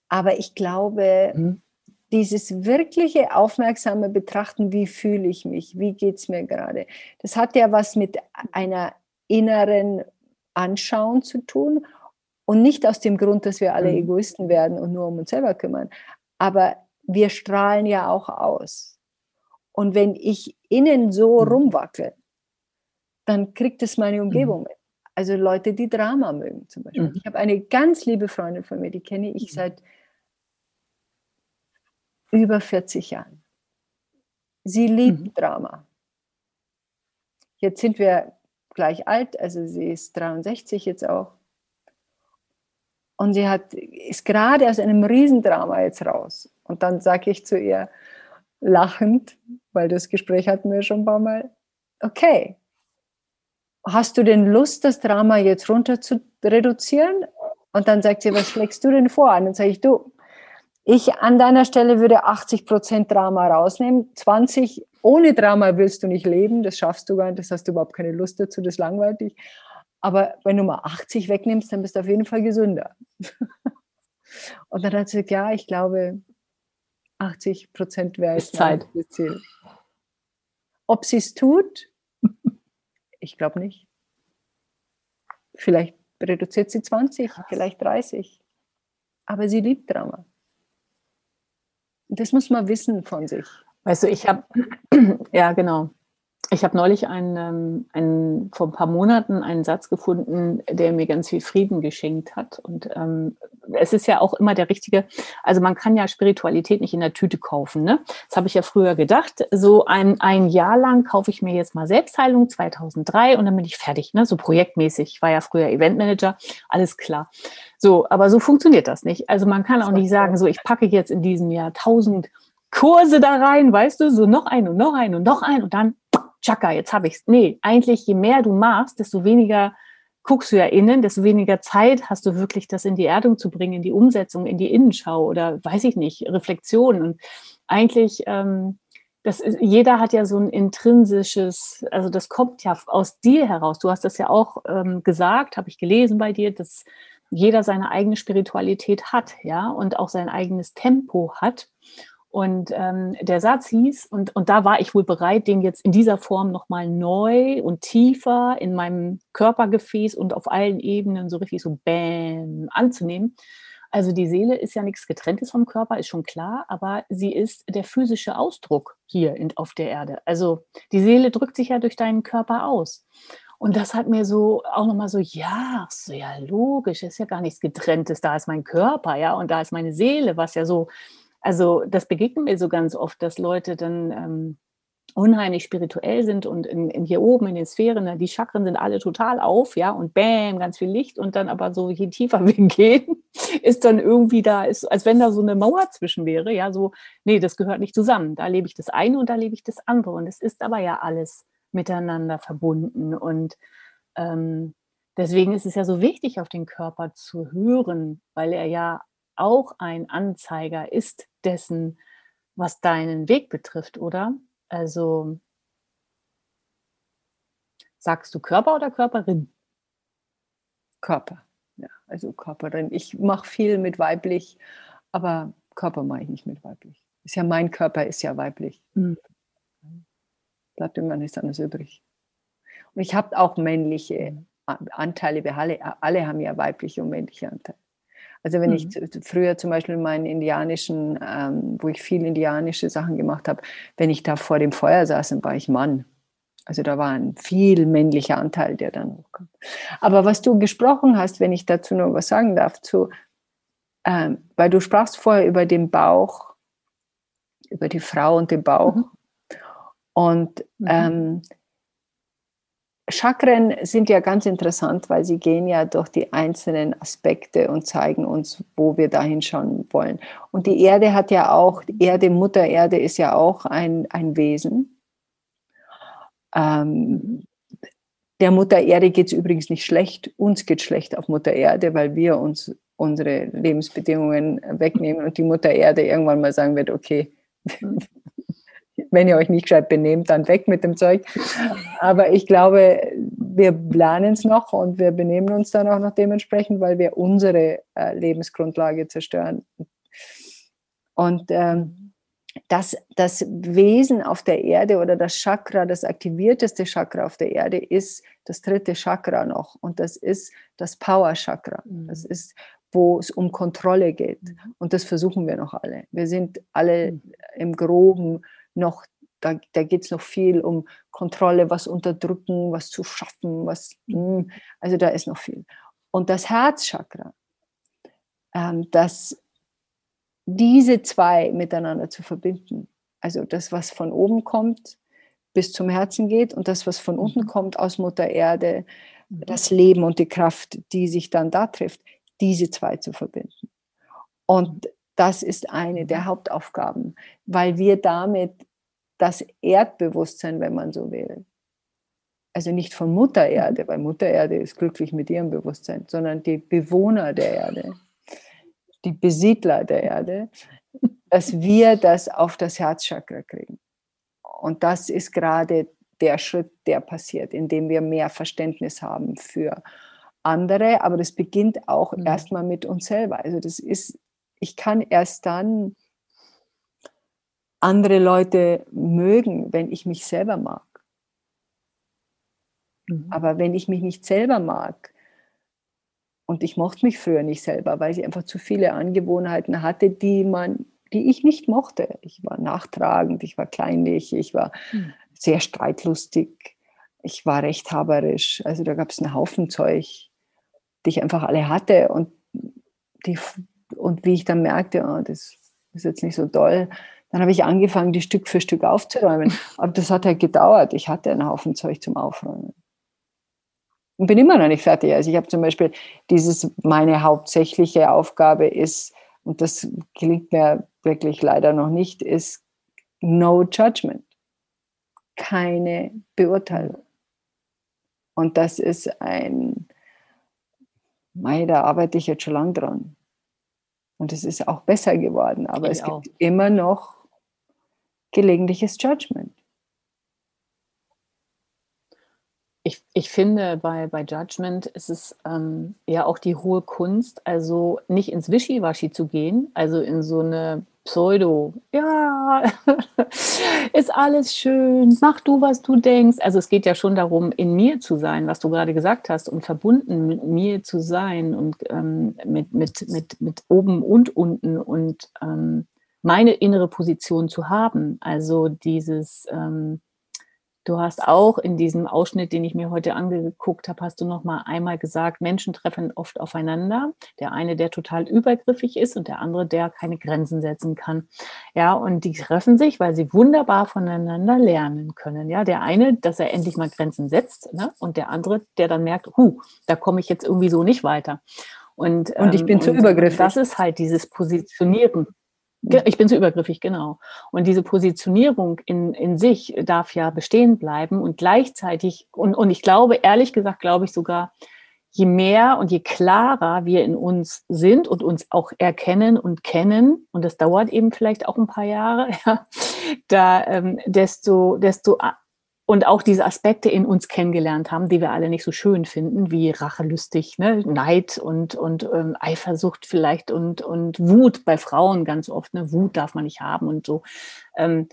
aber ich glaube, mhm. Dieses wirkliche aufmerksame Betrachten, wie fühle ich mich, wie geht es mir gerade, das hat ja was mit einer inneren Anschauen zu tun und nicht aus dem Grund, dass wir alle mhm. Egoisten werden und nur um uns selber kümmern. Aber wir strahlen ja auch aus. Und wenn ich innen so mhm. rumwackel, dann kriegt es meine Umgebung mhm. mit. Also Leute, die Drama mögen zum Beispiel. Ich habe eine ganz liebe Freundin von mir, die kenne ich seit über 40 Jahren. Sie liebt Drama. Jetzt sind wir gleich alt, also sie ist 63 jetzt auch. Und sie hat, ist gerade aus einem Riesendrama jetzt raus. Und dann sage ich zu ihr, lachend, weil das Gespräch hatten wir schon ein paar Mal, okay, hast du denn Lust, das Drama jetzt runter zu reduzieren? Und dann sagt sie, was schlägst du denn vor? Und dann sage ich, du, ich an deiner Stelle würde 80 Prozent Drama rausnehmen, 20 ohne Drama willst du nicht leben, das schaffst du gar nicht, das hast du überhaupt keine Lust dazu, das langweilt dich. Aber wenn du mal 80 wegnimmst, dann bist du auf jeden Fall gesünder. <laughs> Und dann hat sie gesagt, ja, ich glaube, 80 Prozent wäre jetzt Zeit. Ziel. Ob sie es tut, <laughs> ich glaube nicht. Vielleicht reduziert sie 20, Krass. vielleicht 30. Aber sie liebt Drama. Das muss man wissen von sich.
Weißt du, ich habe, <clears throat> ja, genau. Ich habe neulich einen, ähm, einen, vor ein paar Monaten einen Satz gefunden, der mir ganz viel Frieden geschenkt hat. Und ähm, es ist ja auch immer der richtige, also man kann ja Spiritualität nicht in der Tüte kaufen. Ne? Das habe ich ja früher gedacht. So ein, ein Jahr lang kaufe ich mir jetzt mal Selbstheilung 2003 und dann bin ich fertig, ne? so projektmäßig. Ich war ja früher Eventmanager, alles klar. So, aber so funktioniert das nicht. Also man kann auch nicht sagen, so ich packe jetzt in diesem Jahr 1000 Kurse da rein, weißt du, so noch ein und noch ein und noch ein und dann Chaka, jetzt habe ich es. Nee, eigentlich je mehr du machst, desto weniger guckst du ja innen, desto weniger Zeit hast du wirklich, das in die Erdung zu bringen, in die Umsetzung, in die Innenschau oder weiß ich nicht, Reflexion. Und eigentlich, ähm, das ist, jeder hat ja so ein intrinsisches, also das kommt ja aus dir heraus. Du hast das ja auch ähm, gesagt, habe ich gelesen bei dir, dass jeder seine eigene Spiritualität hat, ja, und auch sein eigenes Tempo hat. Und ähm, der Satz hieß, und, und da war ich wohl bereit, den jetzt in dieser Form nochmal neu und tiefer in meinem Körpergefäß und auf allen Ebenen so richtig so bam anzunehmen. Also die Seele ist ja nichts getrenntes vom Körper, ist schon klar, aber sie ist der physische Ausdruck hier in, auf der Erde. Also die Seele drückt sich ja durch deinen Körper aus. Und das hat mir so auch nochmal so, ja, so ja, logisch, ist ja gar nichts getrenntes, da ist mein Körper, ja, und da ist meine Seele, was ja so, also das begegnet mir so ganz oft, dass Leute dann ähm, unheimlich spirituell sind und in, in, hier oben in den Sphären, ne, die Chakren sind alle total auf, ja, und bam, ganz viel Licht und dann aber so, je tiefer <laughs> wir gehen, ist dann irgendwie da, ist, als wenn da so eine Mauer zwischen wäre, ja, so, nee, das gehört nicht zusammen. Da lebe ich das eine und da lebe ich das andere. Und es ist aber ja alles miteinander verbunden. Und ähm, deswegen ist es ja so wichtig, auf den Körper zu hören, weil er ja auch ein Anzeiger ist dessen, was deinen Weg betrifft, oder? Also sagst du Körper oder Körperin?
Körper, ja, also Körperin. Ich mache viel mit weiblich, aber Körper mache ich nicht mit weiblich. Ist ja mein Körper, ist ja weiblich. Mhm. Bleibt irgendwann nichts anderes übrig. Und ich habe auch männliche Anteile. Wir alle, alle haben ja weibliche und männliche Anteile. Also wenn mhm. ich früher zum Beispiel meinen indianischen, ähm, wo ich viel indianische Sachen gemacht habe, wenn ich da vor dem Feuer saß, dann war ich Mann. Also da war ein viel männlicher Anteil, der dann hochkam. Aber was du gesprochen hast, wenn ich dazu noch was sagen darf, zu, ähm, weil du sprachst vorher über den Bauch, über die Frau und den Bauch. Mhm. Und mhm. ähm, Chakren sind ja ganz interessant, weil sie gehen ja durch die einzelnen Aspekte und zeigen uns, wo wir dahin schauen wollen. Und die Erde hat ja auch, Erde, Mutter Erde ist ja auch ein, ein Wesen. Ähm, der Mutter Erde geht es übrigens nicht schlecht. Uns geht schlecht auf Mutter Erde, weil wir uns unsere Lebensbedingungen wegnehmen und die Mutter Erde irgendwann mal sagen wird, okay, mhm wenn ihr euch nicht gescheit benehmt, dann weg mit dem Zeug. Aber ich glaube, wir lernen es noch und wir benehmen uns dann auch noch dementsprechend, weil wir unsere äh, Lebensgrundlage zerstören. Und ähm, das, das Wesen auf der Erde oder das Chakra, das aktivierteste Chakra auf der Erde ist das dritte Chakra noch. Und das ist das Power Chakra. Das mhm. ist, wo es um Kontrolle geht. Mhm. Und das versuchen wir noch alle. Wir sind alle mhm. im Groben noch, da, da geht es noch viel um Kontrolle, was unterdrücken, was zu schaffen, was, hm, also da ist noch viel. Und das Herzchakra, ähm, das, diese zwei miteinander zu verbinden, also das, was von oben kommt, bis zum Herzen geht und das, was von unten mhm. kommt aus Mutter Erde, mhm. das Leben und die Kraft, die sich dann da trifft, diese zwei zu verbinden. Und das ist eine der mhm. Hauptaufgaben, weil wir damit das Erdbewusstsein, wenn man so will, also nicht von Mutter Erde, weil Mutter Erde ist glücklich mit ihrem Bewusstsein, sondern die Bewohner der Erde, die Besiedler der Erde, dass wir das auf das Herzchakra kriegen. Und das ist gerade der Schritt, der passiert, indem wir mehr Verständnis haben für andere, aber das beginnt auch mhm. erstmal mit uns selber. Also das ist ich kann erst dann andere Leute mögen, wenn ich mich selber mag. Mhm. Aber wenn ich mich nicht selber mag, und ich mochte mich früher nicht selber, weil ich einfach zu viele Angewohnheiten hatte, die man, die ich nicht mochte. Ich war nachtragend, ich war kleinlich, ich war mhm. sehr streitlustig, ich war rechthaberisch. Also da gab es einen Haufen Zeug, die ich einfach alle hatte und die und wie ich dann merkte, oh, das ist jetzt nicht so toll, dann habe ich angefangen, die Stück für Stück aufzuräumen. <laughs> Aber das hat halt gedauert. Ich hatte einen Haufen Zeug zum Aufräumen. Und bin immer noch nicht fertig. Also ich habe zum Beispiel dieses, meine hauptsächliche Aufgabe ist, und das gelingt mir wirklich leider noch nicht, ist no judgment. Keine Beurteilung. Und das ist ein, mei, da arbeite ich jetzt schon lang dran. Und es ist auch besser geworden, aber ich es auch. gibt immer noch gelegentliches Judgment.
Ich, ich finde, bei, bei Judgment ist es ähm, ja auch die hohe Kunst, also nicht ins Wischiwaschi zu gehen, also in so eine Pseudo. Ja, <laughs> ist alles schön. Mach du, was du denkst. Also es geht ja schon darum, in mir zu sein, was du gerade gesagt hast, und verbunden mit mir zu sein und ähm, mit, mit, mit, mit oben und unten und ähm, meine innere Position zu haben. Also dieses ähm, Du hast auch in diesem Ausschnitt, den ich mir heute angeguckt habe, hast du noch mal einmal gesagt, Menschen treffen oft aufeinander. Der eine, der total übergriffig ist und der andere, der keine Grenzen setzen kann. Ja, und die treffen sich, weil sie wunderbar voneinander lernen können. Ja, der eine, dass er endlich mal Grenzen setzt, ne? und der andere, der dann merkt, hu, da komme ich jetzt irgendwie so nicht weiter.
Und, und ich bin ähm, zu übergriffig.
Das ist halt dieses Positionieren. Ich bin zu übergriffig, genau. Und diese Positionierung in, in sich darf ja bestehen bleiben und gleichzeitig, und, und ich glaube, ehrlich gesagt, glaube ich sogar, je mehr und je klarer wir in uns sind und uns auch erkennen und kennen, und das dauert eben vielleicht auch ein paar Jahre, <laughs> ja, da, ähm, desto, desto und auch diese Aspekte in uns kennengelernt haben, die wir alle nicht so schön finden, wie rachelustig, ne? Neid und, und ähm, Eifersucht vielleicht und, und Wut bei Frauen ganz oft. Ne? Wut darf man nicht haben und so. Ähm,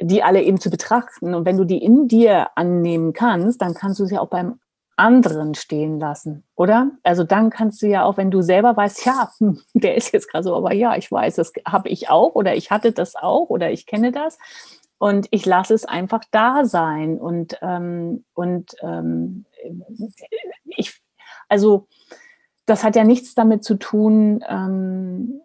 die alle eben zu betrachten. Und wenn du die in dir annehmen kannst, dann kannst du sie auch beim anderen stehen lassen, oder? Also dann kannst du ja auch, wenn du selber weißt, ja, hm, der ist jetzt gerade so, aber ja, ich weiß, das habe ich auch oder ich hatte das auch oder ich kenne das, und ich lasse es einfach da sein. Und, ähm, und ähm, ich, also das hat ja nichts damit zu tun, ähm,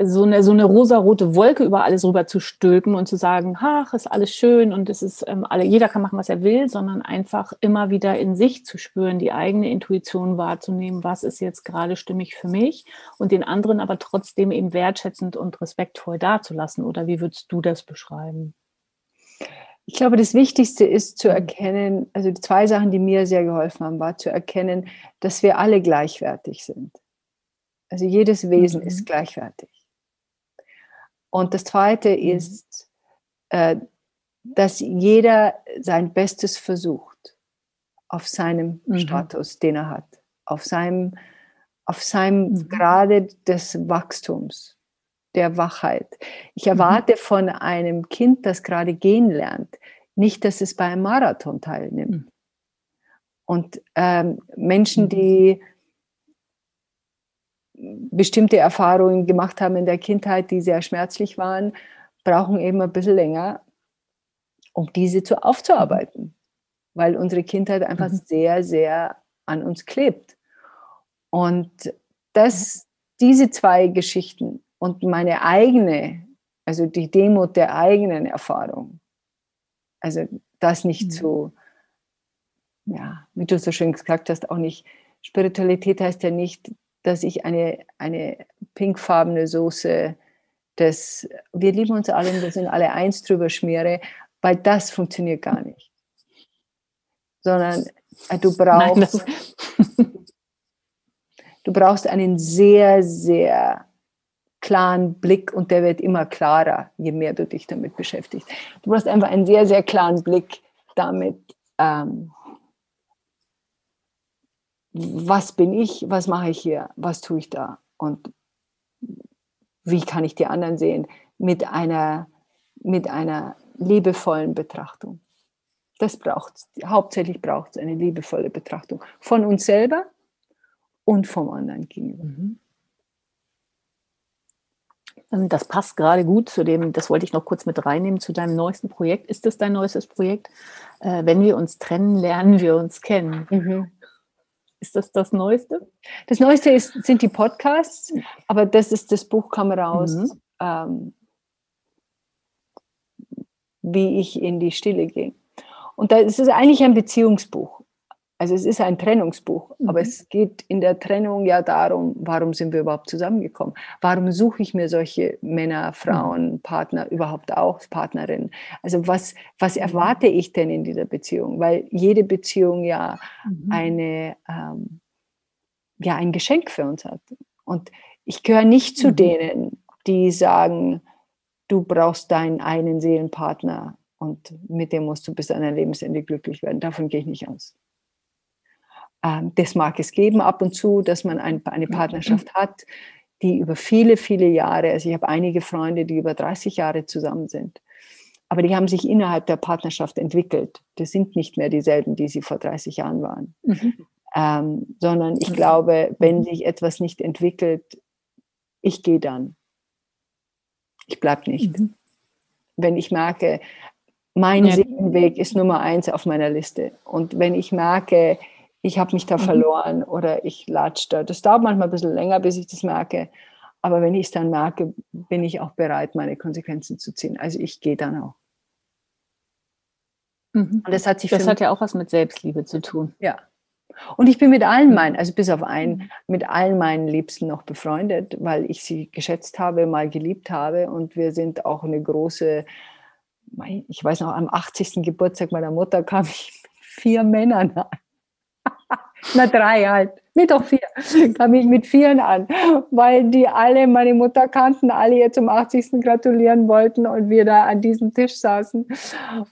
so eine, so eine rosarote Wolke über alles rüber zu stülpen und zu sagen, ach, ist alles schön und es ist ähm, alle, jeder kann machen, was er will, sondern einfach immer wieder in sich zu spüren, die eigene Intuition wahrzunehmen, was ist jetzt gerade stimmig für mich und den anderen aber trotzdem eben wertschätzend und respektvoll dazulassen. Oder wie würdest du das beschreiben?
Ich glaube, das Wichtigste ist zu erkennen, also die zwei Sachen, die mir sehr geholfen haben, war zu erkennen, dass wir alle gleichwertig sind. Also jedes Wesen mhm. ist gleichwertig. Und das Zweite mhm. ist, äh, dass jeder sein Bestes versucht auf seinem mhm. Status, den er hat, auf seinem, auf seinem mhm. Grade des Wachstums, der Wachheit. Ich mhm. erwarte mhm. von einem Kind, das gerade gehen lernt, nicht, dass es bei einem Marathon teilnimmt. Mhm. Und ähm, Menschen, die bestimmte Erfahrungen gemacht haben in der Kindheit, die sehr schmerzlich waren, brauchen eben ein bisschen länger, um diese zu aufzuarbeiten, weil unsere Kindheit einfach mhm. sehr, sehr an uns klebt. Und das, diese zwei Geschichten und meine eigene, also die Demut der eigenen Erfahrung, also das nicht mhm. zu, ja, wie du so schön gesagt hast, auch nicht, Spiritualität heißt ja nicht, dass ich eine, eine pinkfarbene Soße des Wir lieben uns alle und wir sind alle eins drüber schmiere, weil das funktioniert gar nicht. Sondern äh, du brauchst, Nein, <laughs> du brauchst einen sehr, sehr klaren Blick und der wird immer klarer, je mehr du dich damit beschäftigst. Du brauchst einfach einen sehr, sehr klaren Blick damit, ähm, was bin ich, was mache ich hier, was tue ich da und wie kann ich die anderen sehen mit einer, mit einer liebevollen Betrachtung. Das braucht es. Hauptsächlich braucht es eine liebevolle Betrachtung von uns selber und vom anderen gegenüber. Mhm.
Ähm, das passt gerade gut zu dem, das wollte ich noch kurz mit reinnehmen, zu deinem neuesten Projekt. Ist das dein neuestes Projekt? Äh, wenn wir uns trennen, lernen wir uns kennen. Mhm. Ist das das Neueste?
Das Neueste ist, sind die Podcasts, aber das ist das Buch kam raus, mhm. ähm, wie ich in die Stille gehe. Und da ist es eigentlich ein Beziehungsbuch. Also es ist ein Trennungsbuch, mhm. aber es geht in der Trennung ja darum, warum sind wir überhaupt zusammengekommen? Warum suche ich mir solche Männer, Frauen, mhm. Partner überhaupt auch, Partnerinnen? Also was, was mhm. erwarte ich denn in dieser Beziehung? Weil jede Beziehung ja mhm. eine, ähm, ja ein Geschenk für uns hat. Und ich gehöre nicht zu mhm. denen, die sagen, du brauchst deinen einen Seelenpartner und mit dem musst du bis an dein Lebensende glücklich werden. Davon gehe ich nicht aus. Ähm, das mag es geben ab und zu, dass man eine Partnerschaft hat, die über viele, viele Jahre, also ich habe einige Freunde, die über 30 Jahre zusammen sind, aber die haben sich innerhalb der Partnerschaft entwickelt. Das sind nicht mehr dieselben, die sie vor 30 Jahren waren. Mhm. Ähm, sondern ich mhm. glaube, wenn sich etwas nicht entwickelt, ich gehe dann. Ich bleibe nicht. Mhm. Wenn ich merke, mein ja. Seelenweg ist Nummer eins auf meiner Liste. Und wenn ich merke, ich habe mich da mhm. verloren oder ich latsche da. Das dauert manchmal ein bisschen länger, bis ich das merke. Aber wenn ich es dann merke, bin ich auch bereit, meine Konsequenzen zu ziehen. Also ich gehe dann auch.
Mhm. Und das hat sich. Das hat ja auch was mit Selbstliebe zu tun.
Ja. Und ich bin mit allen meinen, also bis auf einen, mhm. mit allen meinen Liebsten noch befreundet, weil ich sie geschätzt habe, mal geliebt habe. Und wir sind auch eine große, ich weiß noch, am 80. Geburtstag meiner Mutter kam <laughs> ich mit vier Männern an. Na, drei halt. Mit doch vier. <laughs> Kam ich mit vieren an, weil die alle meine Mutter kannten, alle ihr zum 80. gratulieren wollten und wir da an diesem Tisch saßen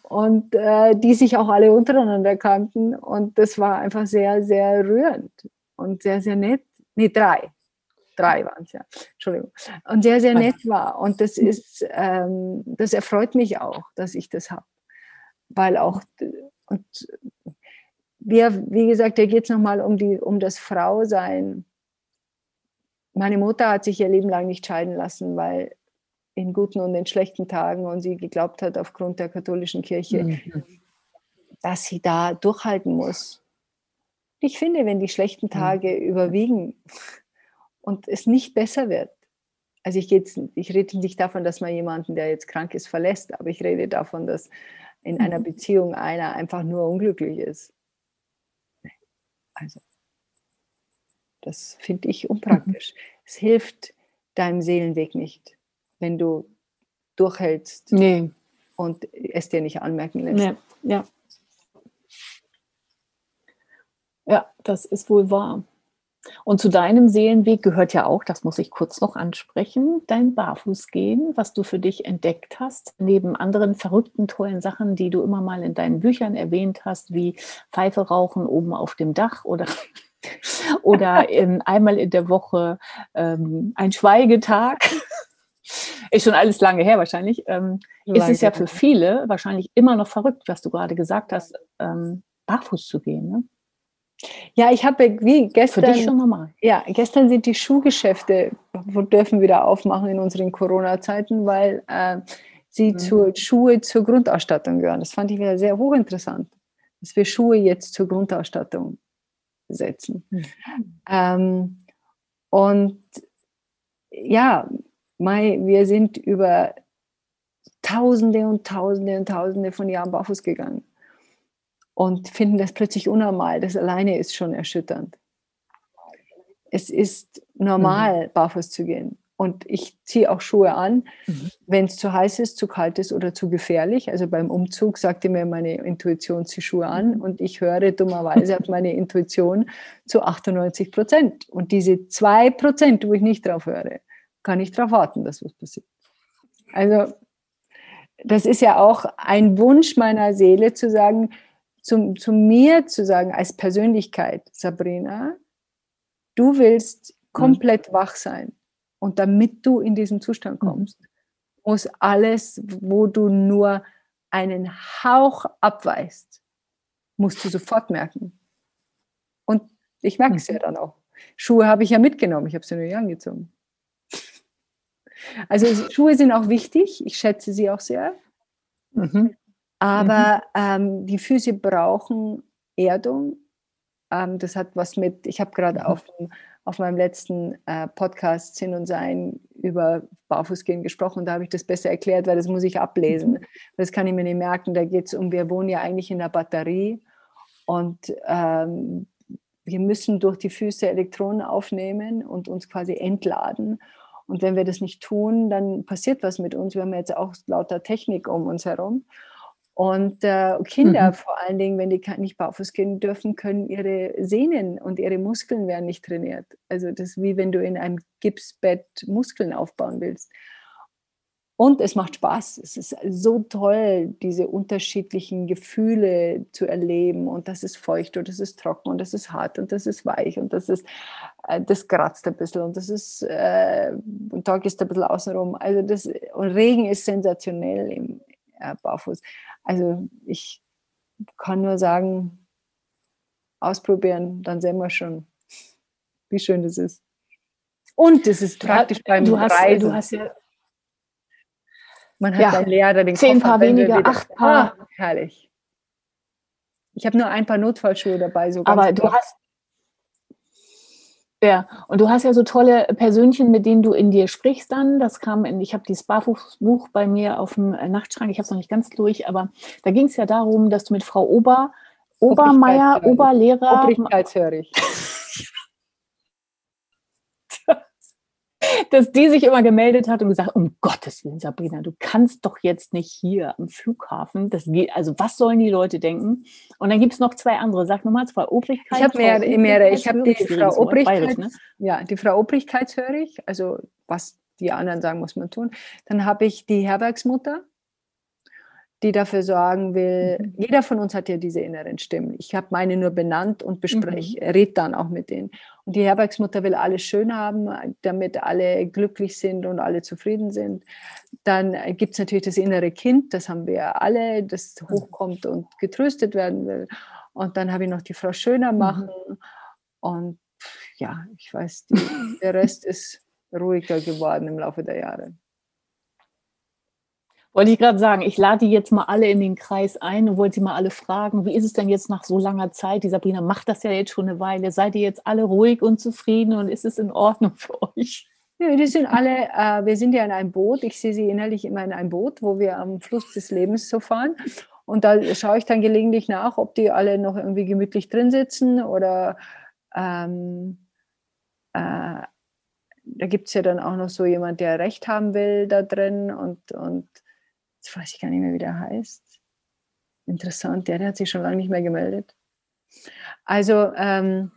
und äh, die sich auch alle untereinander kannten. Und das war einfach sehr, sehr rührend und sehr, sehr nett. Nee, drei. Drei waren es ja. Entschuldigung. Und sehr, sehr nett war. Und das ist, ähm, das erfreut mich auch, dass ich das habe. Weil auch, und wir, wie gesagt, da geht es nochmal um, um das Frausein. Meine Mutter hat sich ihr Leben lang nicht scheiden lassen, weil in guten und in schlechten Tagen und sie geglaubt hat aufgrund der katholischen Kirche, mhm. dass sie da durchhalten muss. Ich finde, wenn die schlechten Tage mhm. überwiegen und es nicht besser wird, also ich, ich rede nicht davon, dass man jemanden, der jetzt krank ist, verlässt, aber ich rede davon, dass in einer mhm. Beziehung einer einfach nur unglücklich ist. Also, das finde ich unpraktisch. Mhm. Es hilft deinem Seelenweg nicht, wenn du durchhältst nee. und es dir nicht anmerken lässt.
Nee. Ja. ja, das ist wohl wahr. Und zu deinem Seelenweg gehört ja auch, das muss ich kurz noch ansprechen, dein Barfußgehen, was du für dich entdeckt hast, neben anderen verrückten, tollen Sachen, die du immer mal in deinen Büchern erwähnt hast, wie Pfeife rauchen oben auf dem Dach oder, <laughs> oder <laughs> in, einmal in der Woche ähm, ein Schweigetag. Ist schon alles lange her wahrscheinlich. Ähm, ist es ja für viele wahrscheinlich immer noch verrückt, was du gerade gesagt hast, ähm, barfuß zu gehen. Ne?
Ja, ich habe wie gestern. Für dich schon normal. Ja, gestern sind die Schuhgeschäfte dürfen wieder aufmachen in unseren Corona-Zeiten, weil äh, sie mhm. zur Schuhe zur Grundausstattung gehören. Das fand ich wieder sehr hochinteressant, dass wir Schuhe jetzt zur Grundausstattung setzen. Mhm. Ähm, und ja, Mai, wir sind über Tausende und Tausende und Tausende von Jahren barfuß gegangen und finden das plötzlich unnormal. Das alleine ist schon erschütternd. Es ist normal, mhm. barfuß zu gehen. Und ich ziehe auch Schuhe an, mhm. wenn es zu heiß ist, zu kalt ist oder zu gefährlich. Also beim Umzug sagte mir meine Intuition, zieh Schuhe an. Mhm. Und ich höre dummerweise auf meine Intuition zu 98 Prozent. Und diese zwei Prozent, wo ich nicht drauf höre, kann ich darauf warten, dass was passiert. Also das ist ja auch ein Wunsch meiner Seele zu sagen, zu, zu mir zu sagen, als Persönlichkeit, Sabrina, du willst komplett mhm. wach sein. Und damit du in diesen Zustand mhm. kommst, mhm. muss alles, wo du nur einen Hauch abweist, musst du sofort merken. Und ich merke es mhm. ja dann auch. Schuhe habe ich ja mitgenommen, ich habe sie nur nicht angezogen. Also Schuhe sind auch wichtig, ich schätze sie auch sehr. Mhm. Aber mhm. ähm, die Füße brauchen Erdung. Ähm, das hat was mit, ich habe gerade mhm. auf, auf meinem letzten äh, Podcast Sinn und Sein über Barfußgehen gesprochen. Da habe ich das besser erklärt, weil das muss ich ablesen. Mhm. Das kann ich mir nicht merken. Da geht es um, wir wohnen ja eigentlich in der Batterie und ähm, wir müssen durch die Füße Elektronen aufnehmen und uns quasi entladen. Und wenn wir das nicht tun, dann passiert was mit uns. Wir haben jetzt auch lauter Technik um uns herum. Und äh, Kinder, mhm. vor allen Dingen, wenn die nicht barfuß gehen dürfen, können ihre Sehnen und ihre Muskeln werden nicht trainiert. Also das ist wie wenn du in einem Gipsbett Muskeln aufbauen willst. Und es macht Spaß. Es ist so toll, diese unterschiedlichen Gefühle zu erleben. Und das ist feucht und das ist trocken und das ist hart und das ist weich und das ist, äh, das kratzt ein bisschen und das ist, äh, und Tag ist ein bisschen außenrum. Also das, und Regen ist sensationell im äh, Barfuß. Also ich kann nur sagen, ausprobieren, dann sehen wir schon, wie schön das ist. Und es ist praktisch beim
du hast,
Reisen.
Du hast ja
man hat
Ja.
dann leerer den
Zehn
Koffer,
Paar weniger,
wieder-
acht Paar.
Ah, herrlich. Ich habe nur ein paar Notfallschuhe dabei. So
Aber du hast. Ja, und du hast ja so tolle Persönchen, mit denen du in dir sprichst dann. Das kam in, ich habe dieses Barfußbuch bei mir auf dem äh, Nachtschrank, ich habe es noch nicht ganz durch, aber da ging es ja darum, dass du mit Frau Ober, Obermeier,
Obrigkeitshörig.
Oberlehrer,
Obrigkeitshörig. <laughs>
dass die sich immer gemeldet hat und gesagt, um Gottes Willen, Sabrina, du kannst doch jetzt nicht hier am Flughafen, das geht, also was sollen die Leute denken? Und dann gibt es noch zwei andere, sag nochmal, Frau Obrigkeit.
Ich habe mehrere, mehrere. Ich habe die Frau Obrigkeit,
ne?
ja, die Frau Obrigkeitshörig, also was die anderen sagen, muss man tun. Dann habe ich die Herbergsmutter, die dafür sorgen will,
Mhm.
jeder von uns hat ja diese inneren Stimmen. Ich habe meine nur benannt und bespreche,
Mhm.
rede dann auch mit denen. Und die Herbergsmutter will alles schön haben, damit alle glücklich sind und alle zufrieden sind. Dann gibt es natürlich das innere Kind, das haben wir alle, das
Mhm.
hochkommt und getröstet werden will. Und dann habe ich noch die Frau Schöner
Mhm.
machen. Und pff, ja, ich weiß, die, der Rest ist ruhiger geworden im Laufe der Jahre.
Wollte ich gerade sagen, ich lade die jetzt mal alle in den Kreis ein und wollte sie mal alle fragen, wie ist es denn jetzt nach so langer Zeit? Die Sabrina macht das ja jetzt schon eine Weile. Seid ihr jetzt alle ruhig und zufrieden und ist es in Ordnung für euch?
Ja, die sind alle, äh, wir sind ja in einem Boot. Ich sehe sie innerlich immer in einem Boot, wo wir am Fluss des Lebens so fahren. Und da schaue ich dann gelegentlich nach, ob die alle noch irgendwie gemütlich drin sitzen oder ähm, äh, da gibt es ja dann auch noch so jemand, der Recht haben will da drin und, und jetzt weiß ich gar nicht mehr, wie der heißt. Interessant, der, der hat sich schon lange nicht mehr gemeldet. Also, ähm,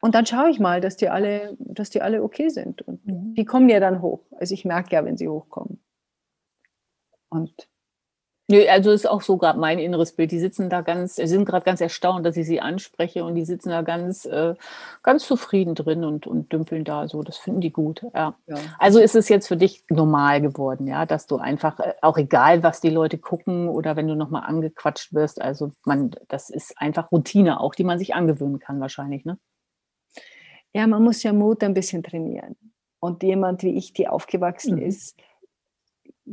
und dann schaue ich mal, dass die alle, dass die alle okay sind. Und die kommen ja dann hoch. Also ich merke ja, wenn sie hochkommen. Und
Nö, also ist auch so gerade mein inneres Bild. Die sitzen da ganz, sind gerade ganz erstaunt, dass ich sie anspreche und die sitzen da ganz, äh, ganz zufrieden drin und, und dümpeln da so. Das finden die gut. Ja.
ja.
Also ist es jetzt für dich normal geworden, ja, dass du einfach, äh, auch egal, was die Leute gucken oder wenn du nochmal angequatscht wirst, also man, das ist einfach Routine auch, die man sich angewöhnen kann wahrscheinlich, ne?
ja, man muss ja Mut ein bisschen trainieren. Und jemand wie ich, die aufgewachsen
Mhm.
ist,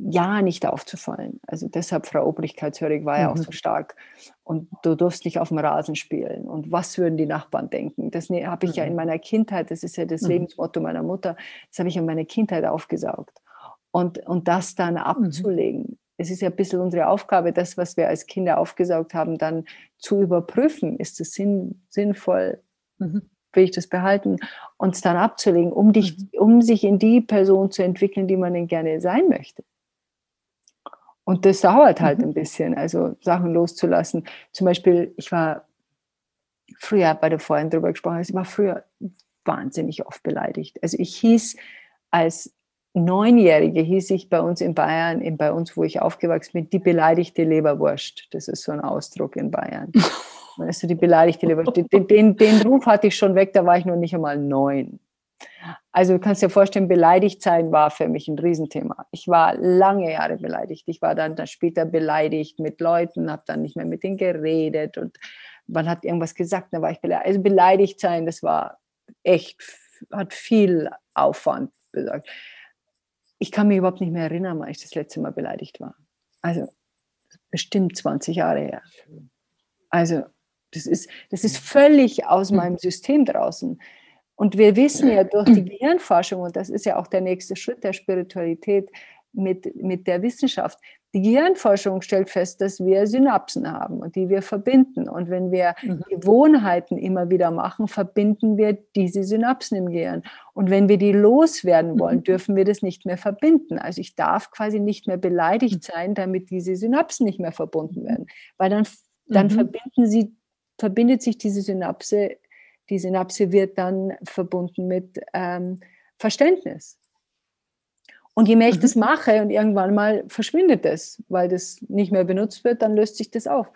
ja nicht aufzufallen. Also deshalb, Frau Obrigkeitshörig war ja auch
Mhm.
so stark. Und du durfst nicht auf dem Rasen spielen. Und was würden die Nachbarn denken? Das ne, habe ich ja in
Mhm.
meiner Kindheit, das ist ja das
Mhm.
Lebensmotto meiner Mutter, das habe ich in meiner Kindheit aufgesaugt. Und, und das dann abzulegen, es ist ja ein bisschen unsere Aufgabe, das, was wir als Kinder aufgesaugt haben, dann zu überprüfen. Ist es sinn, sinnvoll?
Mhm.
will ich das behalten, uns dann abzulegen, um, dich, um sich in die Person zu entwickeln, die man denn gerne sein möchte. Und das dauert halt
Mhm.
ein bisschen, also Sachen loszulassen. Zum Beispiel, ich war früher, bei der vorhin drüber gesprochen, ich war früher wahnsinnig oft beleidigt. Also ich hieß als Neunjährige, hieß ich bei uns in Bayern, in, bei uns, wo ich aufgewachsen bin, die beleidigte Leberwurst. Das ist so ein Ausdruck in Bayern. <laughs> Du, die beleidigte Leberwurst. Den, den, den Ruf hatte ich schon weg, da war ich noch nicht einmal neun. Also du kannst dir vorstellen, beleidigt sein war für mich ein Riesenthema. Ich war lange Jahre beleidigt. Ich war dann, dann später beleidigt mit Leuten, habe dann nicht mehr mit denen geredet und man hat irgendwas gesagt, dann war ich beleidigt. Also beleidigt sein, das war echt, hat viel Aufwand besagt. Ich kann mich überhaupt nicht mehr erinnern, wann ich das letzte Mal beleidigt war. Also bestimmt 20 Jahre her. Also das ist, das ist völlig aus meinem System draußen. Und wir wissen ja durch die <clears throat> Gehirnforschung, und das ist ja auch der nächste Schritt der Spiritualität mit, mit der Wissenschaft, die Gehirnforschung stellt fest, dass wir Synapsen haben und die wir verbinden. Und wenn wir
Mhm.
Gewohnheiten immer wieder machen, verbinden wir diese Synapsen im Gehirn. Und wenn wir die loswerden wollen,
Mhm.
dürfen wir das nicht mehr verbinden. Also ich darf quasi nicht mehr beleidigt sein, damit diese Synapsen nicht mehr verbunden werden. Weil dann, dann
Mhm.
verbinden sie, verbindet sich diese Synapse, die Synapse wird dann verbunden mit ähm, Verständnis. Und je mehr ich mhm. das mache und irgendwann mal verschwindet das, weil das nicht mehr benutzt wird, dann löst sich das auf.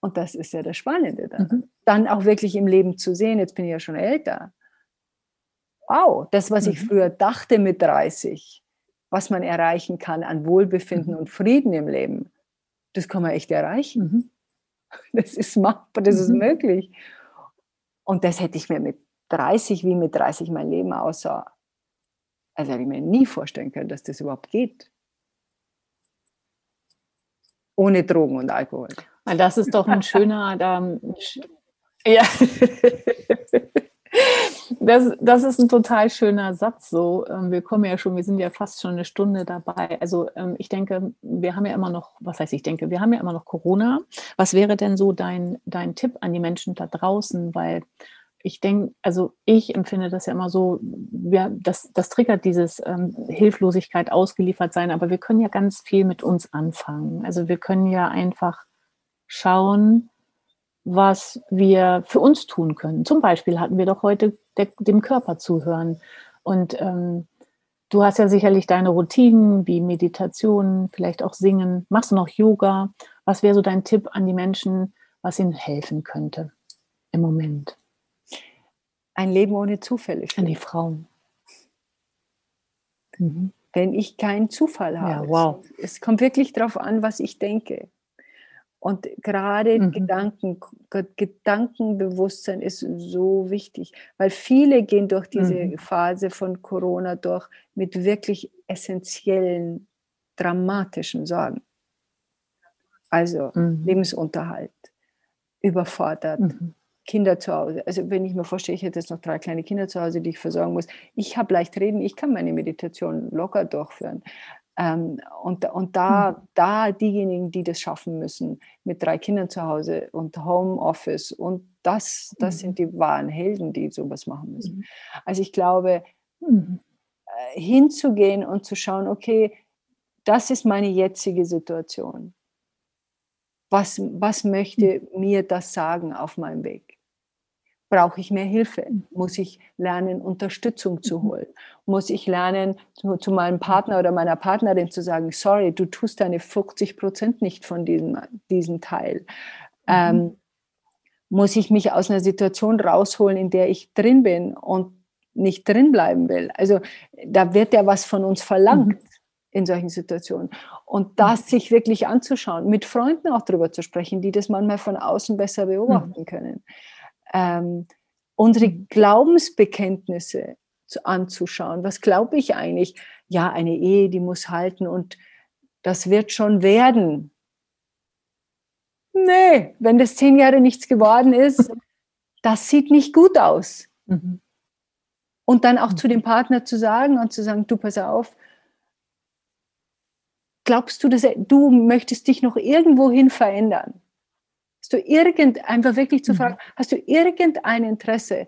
Und das ist ja das Spannende dann. Mhm. Dann auch wirklich im Leben zu sehen, jetzt bin ich ja schon älter. Wow, das, was mhm. ich früher dachte mit 30, was man erreichen kann an Wohlbefinden mhm. und Frieden im Leben, das kann man echt erreichen. Mhm. <laughs> Das ist machbar, das ist möglich. Und das hätte ich mir mit 30, wie mit 30 mein Leben aussah, also hätte ich mir nie vorstellen können, dass das überhaupt geht. Ohne Drogen und Alkohol.
Das ist doch ein schöner, da, ja. <laughs> Das, das ist ein total schöner Satz. So, ähm, wir kommen ja schon, wir sind ja fast schon eine Stunde dabei. Also ähm, ich denke, wir haben ja immer noch, was heißt ich denke, wir haben ja immer noch Corona. Was wäre denn so dein, dein Tipp an die Menschen da draußen? Weil ich denke, also ich empfinde das ja immer so, ja, das, das triggert dieses ähm, Hilflosigkeit, ausgeliefert sein, aber wir können ja ganz viel mit uns anfangen. Also wir können ja einfach schauen, was wir für uns tun können. Zum Beispiel hatten wir doch heute der, dem Körper zuhören. Und ähm, du hast ja sicherlich deine Routinen wie Meditation, vielleicht auch Singen. Machst du noch Yoga? Was wäre so dein Tipp an die Menschen, was ihnen helfen könnte im Moment?
Ein Leben ohne Zufälle.
An die Frauen.
Mhm. Wenn ich keinen Zufall habe.
Ja, wow.
Es kommt wirklich darauf an, was ich denke. Und gerade mhm. Gedanken, Gedankenbewusstsein ist so wichtig, weil viele gehen durch diese mhm. Phase von Corona durch mit wirklich essentiellen, dramatischen Sorgen. Also mhm. Lebensunterhalt, überfordert, mhm. Kinder zu Hause. Also wenn ich mir vorstelle, ich hätte jetzt noch drei kleine Kinder zu Hause, die ich versorgen muss. Ich habe leicht reden, ich kann meine Meditation locker durchführen. Ähm, und, und da, mhm. da diejenigen, die das schaffen müssen, mit drei Kindern zu Hause und Homeoffice und das, das mhm. sind die wahren Helden, die sowas machen müssen. Mhm. Also ich glaube, mhm. äh, hinzugehen und zu schauen, okay, das ist meine jetzige Situation. Was, was möchte mhm. mir das sagen auf meinem Weg? Brauche ich mehr Hilfe? Muss ich lernen, Unterstützung zu holen? Muss ich lernen, zu, zu, meinem Partner oder meiner Partnerin zu sagen, sorry, du tust deine 50 Prozent nicht von diesem, diesem Teil? Mhm. Ähm, muss ich mich aus einer Situation rausholen, in der ich drin bin und nicht drin bleiben will? Also da wird ja was von uns verlangt. Mhm. In solchen Situationen. Und das mhm. sich wirklich anzuschauen, mit Freunden auch darüber zu sprechen, die das manchmal von außen besser beobachten mhm. können ähm, unsere. Glaubensbekenntnisse zu, anzuschauen. Was glaube ich eigentlich? Ja, eine Ehe, die muss halten und das wird schon werden. Nee, wenn das zehn Jahre nichts geworden ist, das sieht nicht gut aus. Mhm. Und dann auch mhm. zu dem Partner zu sagen und zu sagen, du pass auf, glaubst du, dass du möchtest dich noch irgendwohin verändern? Hast du irgend, einfach wirklich zu fragen, mhm. hast du irgendein Interesse,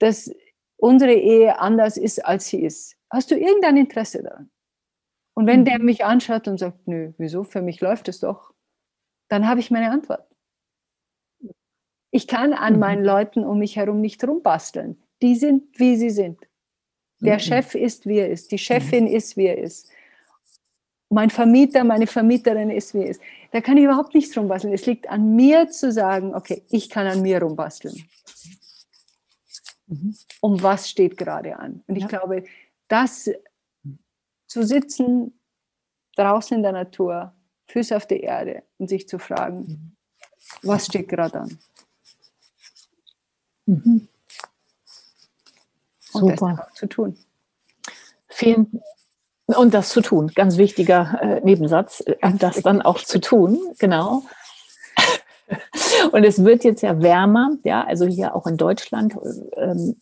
dass unsere Ehe anders ist, als sie ist? Hast du irgendein Interesse daran? Und wenn mhm. der mich anschaut und sagt, nö, wieso, für mich läuft es doch, dann habe ich meine Antwort. Ich kann an mhm. meinen Leuten um mich herum nicht rumbasteln. Die sind, wie sie sind. Der mhm. Chef ist, wie er ist. Die Chefin mhm. ist, wie er ist mein Vermieter, meine Vermieterin ist, wie es ist. Da kann ich überhaupt nichts rumbasteln. Es liegt an mir zu sagen, okay, ich kann an mir rumbasteln. Mhm. Um was steht gerade an? Und ich ja. glaube, das zu sitzen draußen in der Natur, Füße auf der Erde und sich zu fragen, mhm. was steht gerade an? Mhm. Und Super. das zu tun.
Vielen, und das zu tun, ganz wichtiger äh, Nebensatz, äh, das dann auch zu tun, genau. Und es wird jetzt ja wärmer, ja, also hier auch in Deutschland, ähm,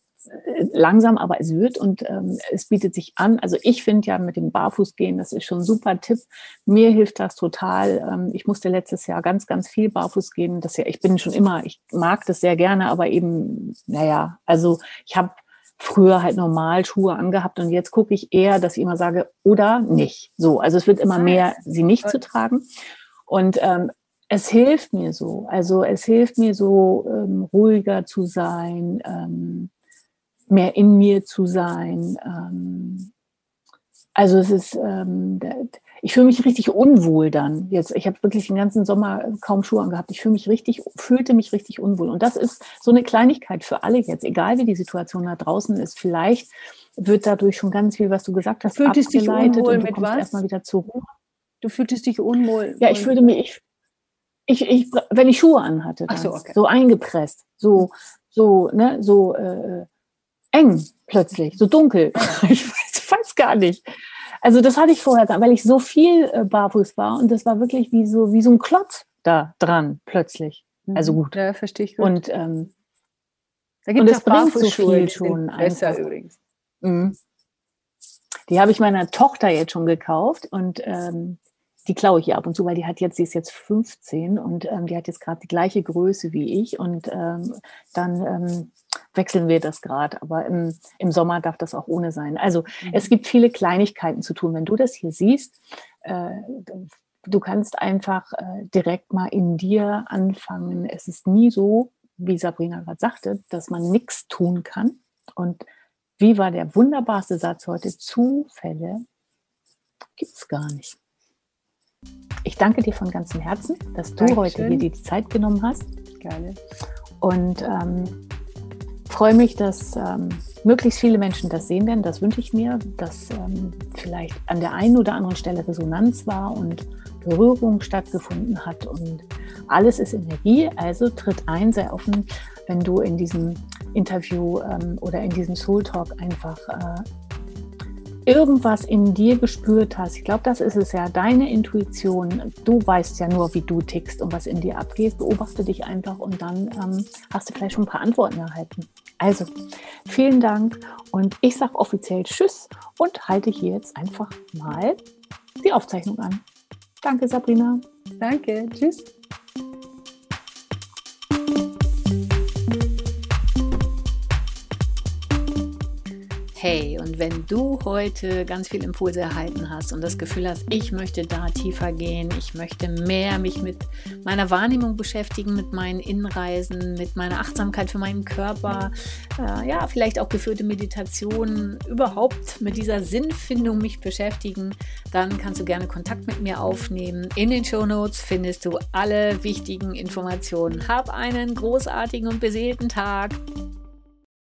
langsam, aber es wird und ähm, es bietet sich an. Also ich finde ja mit dem Barfußgehen, das ist schon ein super Tipp. Mir hilft das total. Ähm, ich musste letztes Jahr ganz, ganz viel barfuß gehen. Das ja, ich bin schon immer, ich mag das sehr gerne, aber eben, naja, also ich habe früher halt normal Schuhe angehabt und jetzt gucke ich eher, dass ich immer sage, oder nicht. So, also es wird immer mehr, sie nicht zu tragen. Und ähm, es hilft mir so. Also es hilft mir so, ähm, ruhiger zu sein, ähm, mehr in mir zu sein. Ähm, also es ist, ähm, ich fühle mich richtig unwohl dann. Jetzt, ich habe wirklich den ganzen Sommer kaum Schuhe angehabt. Ich fühle mich richtig, fühlte mich richtig unwohl. Und das ist so eine Kleinigkeit für alle jetzt, egal wie die Situation da draußen ist. Vielleicht wird dadurch schon ganz viel, was du gesagt hast,
fühltest dich unwohl und du
mit was? erstmal wieder zur Ruhe.
Du fühltest dich unwohl.
Ja, ich fühlte mich, ich, ich, ich, wenn ich Schuhe anhatte, dann, so, okay. so eingepresst, so, so, ne, so äh, eng plötzlich, so dunkel. ich <laughs> <laughs> gar nicht. Also das hatte ich vorher, weil ich so viel äh, barfuß war und das war wirklich wie so, wie so ein Klotz da dran plötzlich. Also mhm. gut.
Ja, verstehe ich gut.
Und, ähm, da gibt es bringt so viel schon. Besser übrigens. Mhm. Die habe ich meiner Tochter jetzt schon gekauft und ähm, die klaue ich ihr ab und zu, weil die hat jetzt, sie ist jetzt 15 und ähm, die hat jetzt gerade die gleiche Größe wie ich und ähm, dann ähm, wechseln wir das gerade. Aber im, im Sommer darf das auch ohne sein. Also mhm. es gibt viele Kleinigkeiten zu tun. Wenn du das hier siehst, äh, du kannst einfach äh, direkt mal in dir anfangen. Es ist nie so, wie Sabrina gerade sagte, dass man nichts tun kann. Und wie war der wunderbarste Satz heute? Zufälle gibt es gar nicht. Ich danke dir von ganzem Herzen, dass du Dankeschön. heute hier die Zeit genommen hast.
Gerne.
Und ähm, freue mich, dass ähm, möglichst viele Menschen das sehen werden. Das wünsche ich mir, dass ähm, vielleicht an der einen oder anderen Stelle Resonanz war und Berührung stattgefunden hat. Und alles ist Energie, also tritt ein, sei offen, wenn du in diesem Interview ähm, oder in diesem Soul Talk einfach äh, irgendwas in dir gespürt hast, ich glaube, das ist es ja, deine Intuition, du weißt ja nur, wie du tickst und was in dir abgeht, beobachte dich einfach und dann ähm, hast du vielleicht schon ein paar Antworten erhalten. Also, vielen Dank und ich sage offiziell Tschüss und halte hier jetzt einfach mal die Aufzeichnung an. Danke, Sabrina.
Danke, tschüss.
Hey, und wenn du heute ganz viel Impulse erhalten hast und das Gefühl hast, ich möchte da tiefer gehen, ich möchte mehr mich mit meiner Wahrnehmung beschäftigen, mit meinen Innenreisen, mit meiner Achtsamkeit für meinen Körper, äh, ja, vielleicht auch geführte Meditationen, überhaupt mit dieser Sinnfindung mich beschäftigen, dann kannst du gerne Kontakt mit mir aufnehmen. In den Show Notes findest du alle wichtigen Informationen. Hab einen großartigen und beseelten Tag.